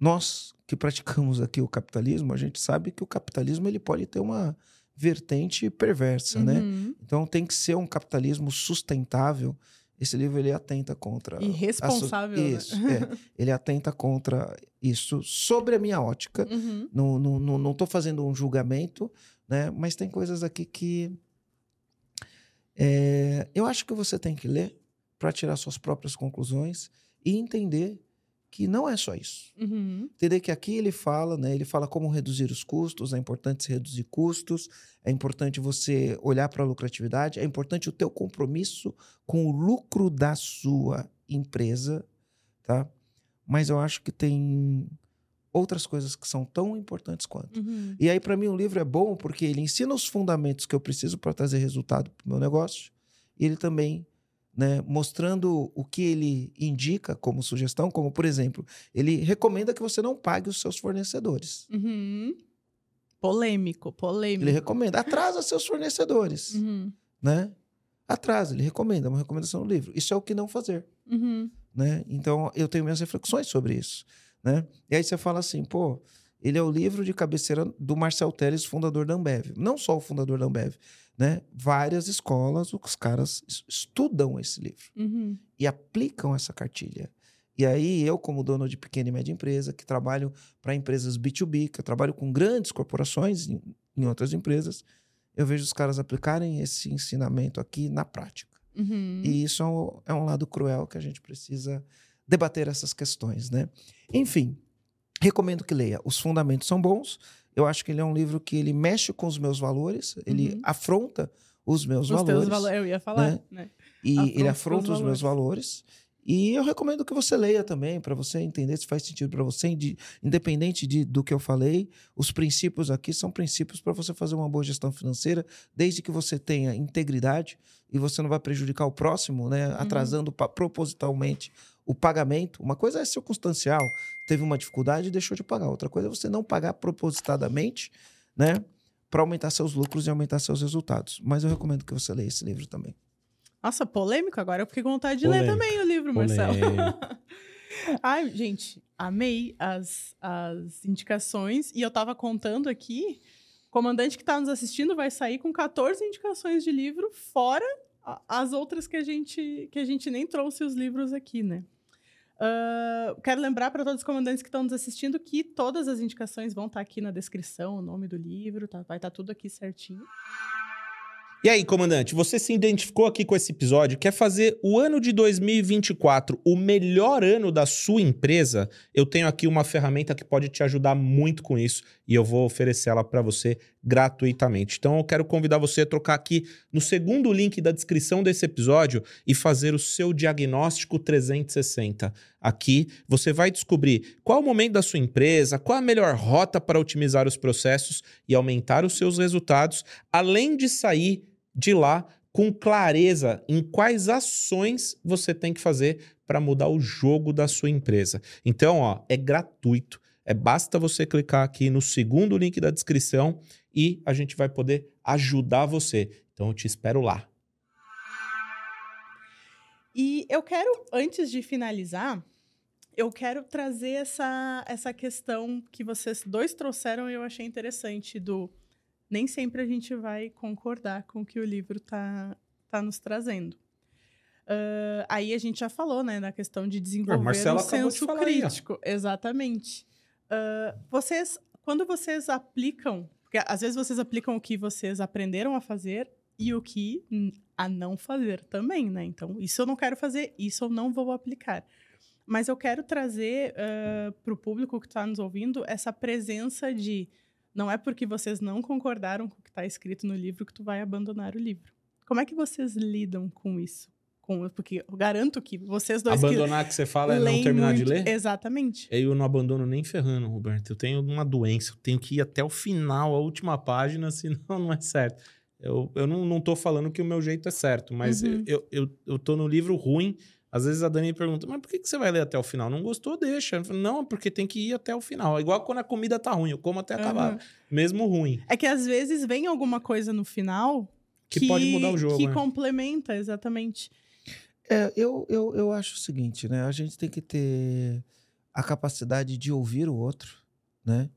Speaker 3: nós que praticamos aqui o capitalismo, a gente sabe que o capitalismo ele pode ter uma vertente perversa, né?
Speaker 2: Uhum.
Speaker 3: Então tem que ser um capitalismo sustentável. Esse livro ele atenta contra a so-
Speaker 2: né?
Speaker 3: Isso, é. Ele atenta contra isso sobre a minha ótica.
Speaker 2: Uhum.
Speaker 3: Não, não, não, não tô fazendo um julgamento, né? Mas tem coisas aqui que é, eu acho que você tem que ler para tirar suas próprias conclusões e entender que não é só isso.
Speaker 2: Uhum.
Speaker 3: Entender que aqui ele fala, né? Ele fala como reduzir os custos, é importante se reduzir custos, é importante você olhar para a lucratividade, é importante o teu compromisso com o lucro da sua empresa, tá? Mas eu acho que tem outras coisas que são tão importantes quanto.
Speaker 2: Uhum.
Speaker 3: E aí, para mim, o livro é bom porque ele ensina os fundamentos que eu preciso para trazer resultado para o meu negócio. E ele também, né, mostrando o que ele indica como sugestão, como, por exemplo, ele recomenda que você não pague os seus fornecedores.
Speaker 2: Uhum. Polêmico, polêmico.
Speaker 3: Ele recomenda, atrasa seus fornecedores,
Speaker 2: Uhum.
Speaker 3: né? Atrasa, ele recomenda, é uma recomendação no livro. Isso é o que não fazer.
Speaker 2: Uhum.
Speaker 3: né? Então eu tenho minhas reflexões sobre isso, né? E aí você fala assim, pô, ele é o livro de cabeceira do Marcel Teles, fundador da Ambev. Não só o fundador da Ambev, né? Várias escolas, os caras es- estudam esse livro
Speaker 2: Uhum.
Speaker 3: e aplicam essa cartilha. E aí eu, como dono de pequena e média empresa, que trabalho para empresas B2B, que eu trabalho com grandes corporações em, em outras empresas, eu vejo os caras aplicarem esse ensinamento aqui na prática.
Speaker 2: Uhum.
Speaker 3: E isso é um, é um lado cruel que a gente precisa debater essas questões, né? Enfim, recomendo que leia. Os fundamentos são bons. Eu acho que ele é um livro que ele mexe com os meus valores, ele
Speaker 2: Uhum.
Speaker 3: afronta os meus
Speaker 2: Os
Speaker 3: valores.
Speaker 2: teus valores, eu ia falar,
Speaker 3: né?
Speaker 2: né?
Speaker 3: E
Speaker 2: Afronta
Speaker 3: ele
Speaker 2: os
Speaker 3: afronta os meus valores. E eu recomendo que você leia também, para você entender se faz sentido para você, independente de, do que eu falei. Os princípios aqui são princípios para você fazer uma boa gestão financeira, desde que você tenha integridade e você não vai prejudicar o próximo, né? Atrasando pa- propositalmente o pagamento. Uma coisa é circunstancial, teve uma dificuldade e deixou de pagar. Outra coisa é você não pagar propositadamente, né? Para aumentar seus lucros e aumentar seus resultados. Mas eu recomendo que você leia esse livro também.
Speaker 2: Nossa, polêmico agora. Eu fiquei com vontade de ler
Speaker 1: Polêmico.
Speaker 2: também o livro, Marcelo. Ai, gente, amei as, as indicações. E eu tava contando aqui, o comandante que tá nos assistindo vai sair com 14 indicações de livro, fora as outras que a gente, que a gente nem trouxe os livros aqui, né? Quero lembrar para todos os comandantes que estão nos assistindo que todas as indicações vão estar aqui na descrição, o nome do livro, tá? vai estar tudo aqui certinho.
Speaker 1: E aí, comandante, você se identificou aqui com esse episódio? Quer fazer o ano de 2024 o melhor ano da sua empresa? Eu tenho aqui uma ferramenta que pode te ajudar muito com isso e eu vou oferecer ela para você gratuitamente. Então, eu quero convidar você a trocar aqui no segundo link da descrição desse episódio e fazer o seu diagnóstico 360. Aqui você vai descobrir qual o momento da sua empresa, qual a melhor rota para otimizar os processos e aumentar os seus resultados, além de sair de lá com clareza em quais ações você tem que fazer para mudar o jogo da sua empresa. Então, ó, é gratuito. É basta você clicar aqui no segundo link da descrição e a gente vai poder ajudar você. Então, eu te espero lá.
Speaker 2: E eu quero, antes de finalizar, eu quero trazer essa, essa questão que vocês dois trouxeram e eu achei interessante do nem sempre a gente vai concordar com o que o livro está tá nos trazendo. Ah, aí a gente já falou, né, na questão de desenvolver o
Speaker 1: acabou de
Speaker 2: senso
Speaker 1: aí, ó.
Speaker 2: crítico. Exatamente. Ah, vocês, quando vocês aplicam, porque às vezes vocês aplicam o que vocês aprenderam a fazer e o que a não fazer também, né? Então, isso eu não quero fazer, isso eu não vou aplicar. Mas eu quero trazer para o público que está nos ouvindo essa presença de não é porque vocês não concordaram com o que está escrito no livro que tu vai abandonar o livro. Como é que vocês lidam com isso? Com, porque eu garanto que vocês dois
Speaker 1: Abandonar que você fala
Speaker 2: que
Speaker 1: é não terminar de
Speaker 2: muito-
Speaker 1: ler?
Speaker 2: Exatamente.
Speaker 1: Eu não abandono nem ferrando, Roberto. Eu tenho uma doença. Eu tenho que ir até o final, a última página, senão não é certo. Eu, eu não, não tô falando que o meu jeito é certo, mas
Speaker 2: Uhum.
Speaker 1: eu, eu, eu tô no livro ruim. Às vezes a Dani pergunta, mas por que, que você vai ler até o final? Não gostou? Deixa. Falo, não, porque tem que ir até o final. É igual quando a comida tá ruim, eu como até acabar.
Speaker 2: Uhum.
Speaker 1: Mesmo ruim.
Speaker 2: É que às vezes vem alguma coisa no final
Speaker 1: Que pode mudar o jogo,
Speaker 2: Que
Speaker 1: né?
Speaker 2: complementa, exatamente.
Speaker 3: É, eu, eu, eu acho o seguinte, né? A gente tem que ter a capacidade de ouvir o outro, né?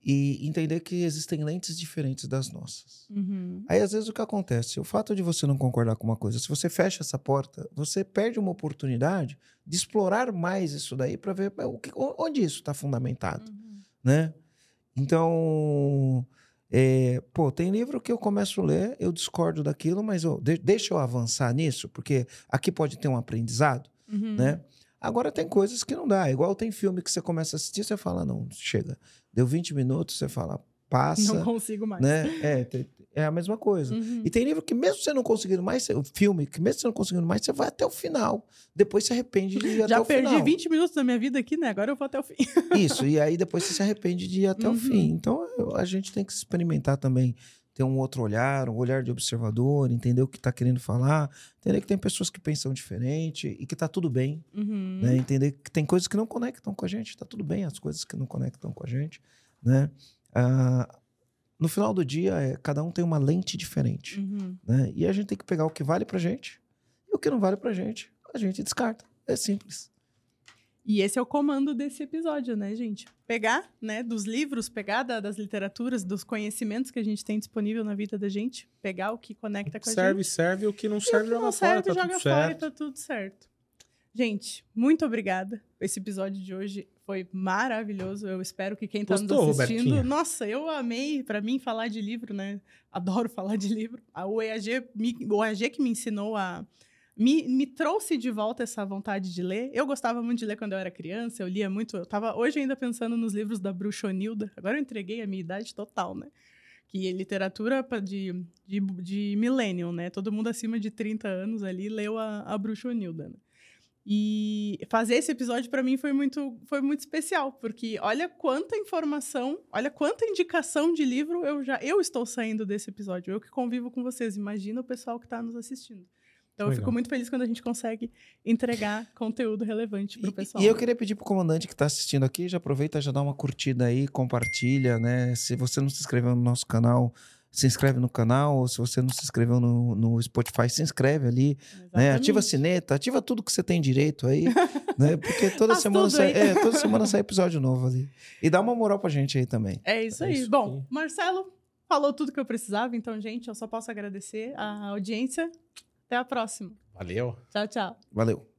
Speaker 3: E entender que existem lentes diferentes das nossas.
Speaker 2: Uhum.
Speaker 3: Aí, às vezes, o que acontece? O fato de você não concordar com uma coisa, se você fecha essa porta, você perde uma oportunidade de explorar mais isso daí para ver o que- onde isso está fundamentado
Speaker 2: Uhum.
Speaker 3: né? Então, é, pô, tem livro que eu começo a ler, eu discordo daquilo, mas eu, de- deixa eu avançar nisso, porque aqui pode ter um aprendizado,
Speaker 2: Uhum.
Speaker 3: né? Agora tem coisas que não dá. Igual tem filme que você começa a assistir, você fala, não, chega. Deu 20 minutos, você fala, passa,
Speaker 2: Não consigo mais.
Speaker 3: né? É, te- é a mesma coisa.
Speaker 2: Uhum.
Speaker 3: E tem livro que mesmo você não conseguindo mais, o filme que mesmo você não conseguindo mais, você vai até o final. Depois se arrepende de ir até
Speaker 2: Já
Speaker 3: o
Speaker 2: perdi
Speaker 3: final.
Speaker 2: 20 minutos da minha vida aqui, né? Agora eu vou até o fim.
Speaker 3: Isso, e aí depois você se arrepende de ir até
Speaker 2: Uhum.
Speaker 3: o fim. Então a gente tem que experimentar também, ter um outro olhar, um olhar de observador, entender o que está querendo falar, entender que tem pessoas que pensam diferente e que tá tudo bem,
Speaker 2: Uhum.
Speaker 3: né? Entender que tem coisas que não conectam com a gente, tá tudo bem as coisas que não conectam com a gente, né? Ah, no final do dia, é, cada um tem uma lente diferente,
Speaker 2: Uhum.
Speaker 3: né? E a gente tem que pegar o que vale pra gente e o que não vale pra gente, a gente descarta. É simples.
Speaker 2: E esse é o comando desse episódio, né, gente? Pegar, né, dos livros, pegar da- das literaturas, dos conhecimentos que a gente tem disponível na vida da gente, pegar o que conecta com a
Speaker 1: serve,
Speaker 2: gente.
Speaker 1: serve. O que não
Speaker 2: E o
Speaker 1: serve,
Speaker 2: que
Speaker 1: joga
Speaker 2: não
Speaker 1: fora.
Speaker 2: serve,
Speaker 1: Tá
Speaker 2: joga
Speaker 1: tudo
Speaker 2: fora e
Speaker 1: certo.
Speaker 2: tá tudo certo. Gente, muito obrigada. Esse episódio de hoje foi maravilhoso. Eu espero que quem tá
Speaker 1: Gostou,
Speaker 2: nos assistindo.
Speaker 1: Robertinha?
Speaker 2: Nossa, eu amei. Pra mim, falar de livro, né? Adoro falar de livro. A- O EAG, me- o EAG que me ensinou a. Me, me trouxe de volta essa vontade de ler. Eu gostava muito de ler quando eu era criança, eu lia muito. Eu tava hoje ainda pensando nos livros da Bruxonilda. Agora eu entreguei a minha idade total, né? Que é literatura de, de, de millennium, né? Todo mundo acima de 30 anos ali leu a, a Bruxonilda, né? E fazer esse episódio para mim foi muito, foi muito especial, porque olha quanta informação, olha quanta indicação de livro eu já eu estou saindo desse episódio. Eu que convivo com vocês, imagina o pessoal que está nos assistindo. Então
Speaker 1: Legal.
Speaker 2: eu fico muito feliz quando a gente consegue entregar conteúdo relevante para o pessoal.
Speaker 3: E eu queria pedir pro comandante que está assistindo aqui, já aproveita, já dá uma curtida aí, compartilha, né? Se você não se inscreveu no nosso canal, se inscreve no canal, ou se você não se inscreveu no, no Spotify, se inscreve ali, né? Ativa a sineta, ativa tudo que você tem direito aí, né? Porque toda
Speaker 2: Faz
Speaker 3: semana sai, é, toda semana sai episódio novo ali. E dá uma moral pra gente aí também.
Speaker 2: É isso
Speaker 1: É
Speaker 2: aí.
Speaker 1: isso
Speaker 2: Bom,
Speaker 1: aí.
Speaker 2: Marcelo falou tudo que eu precisava, então, gente, eu só posso agradecer a audiência. Até a próxima.
Speaker 1: Valeu.
Speaker 2: Tchau, tchau.
Speaker 3: Valeu.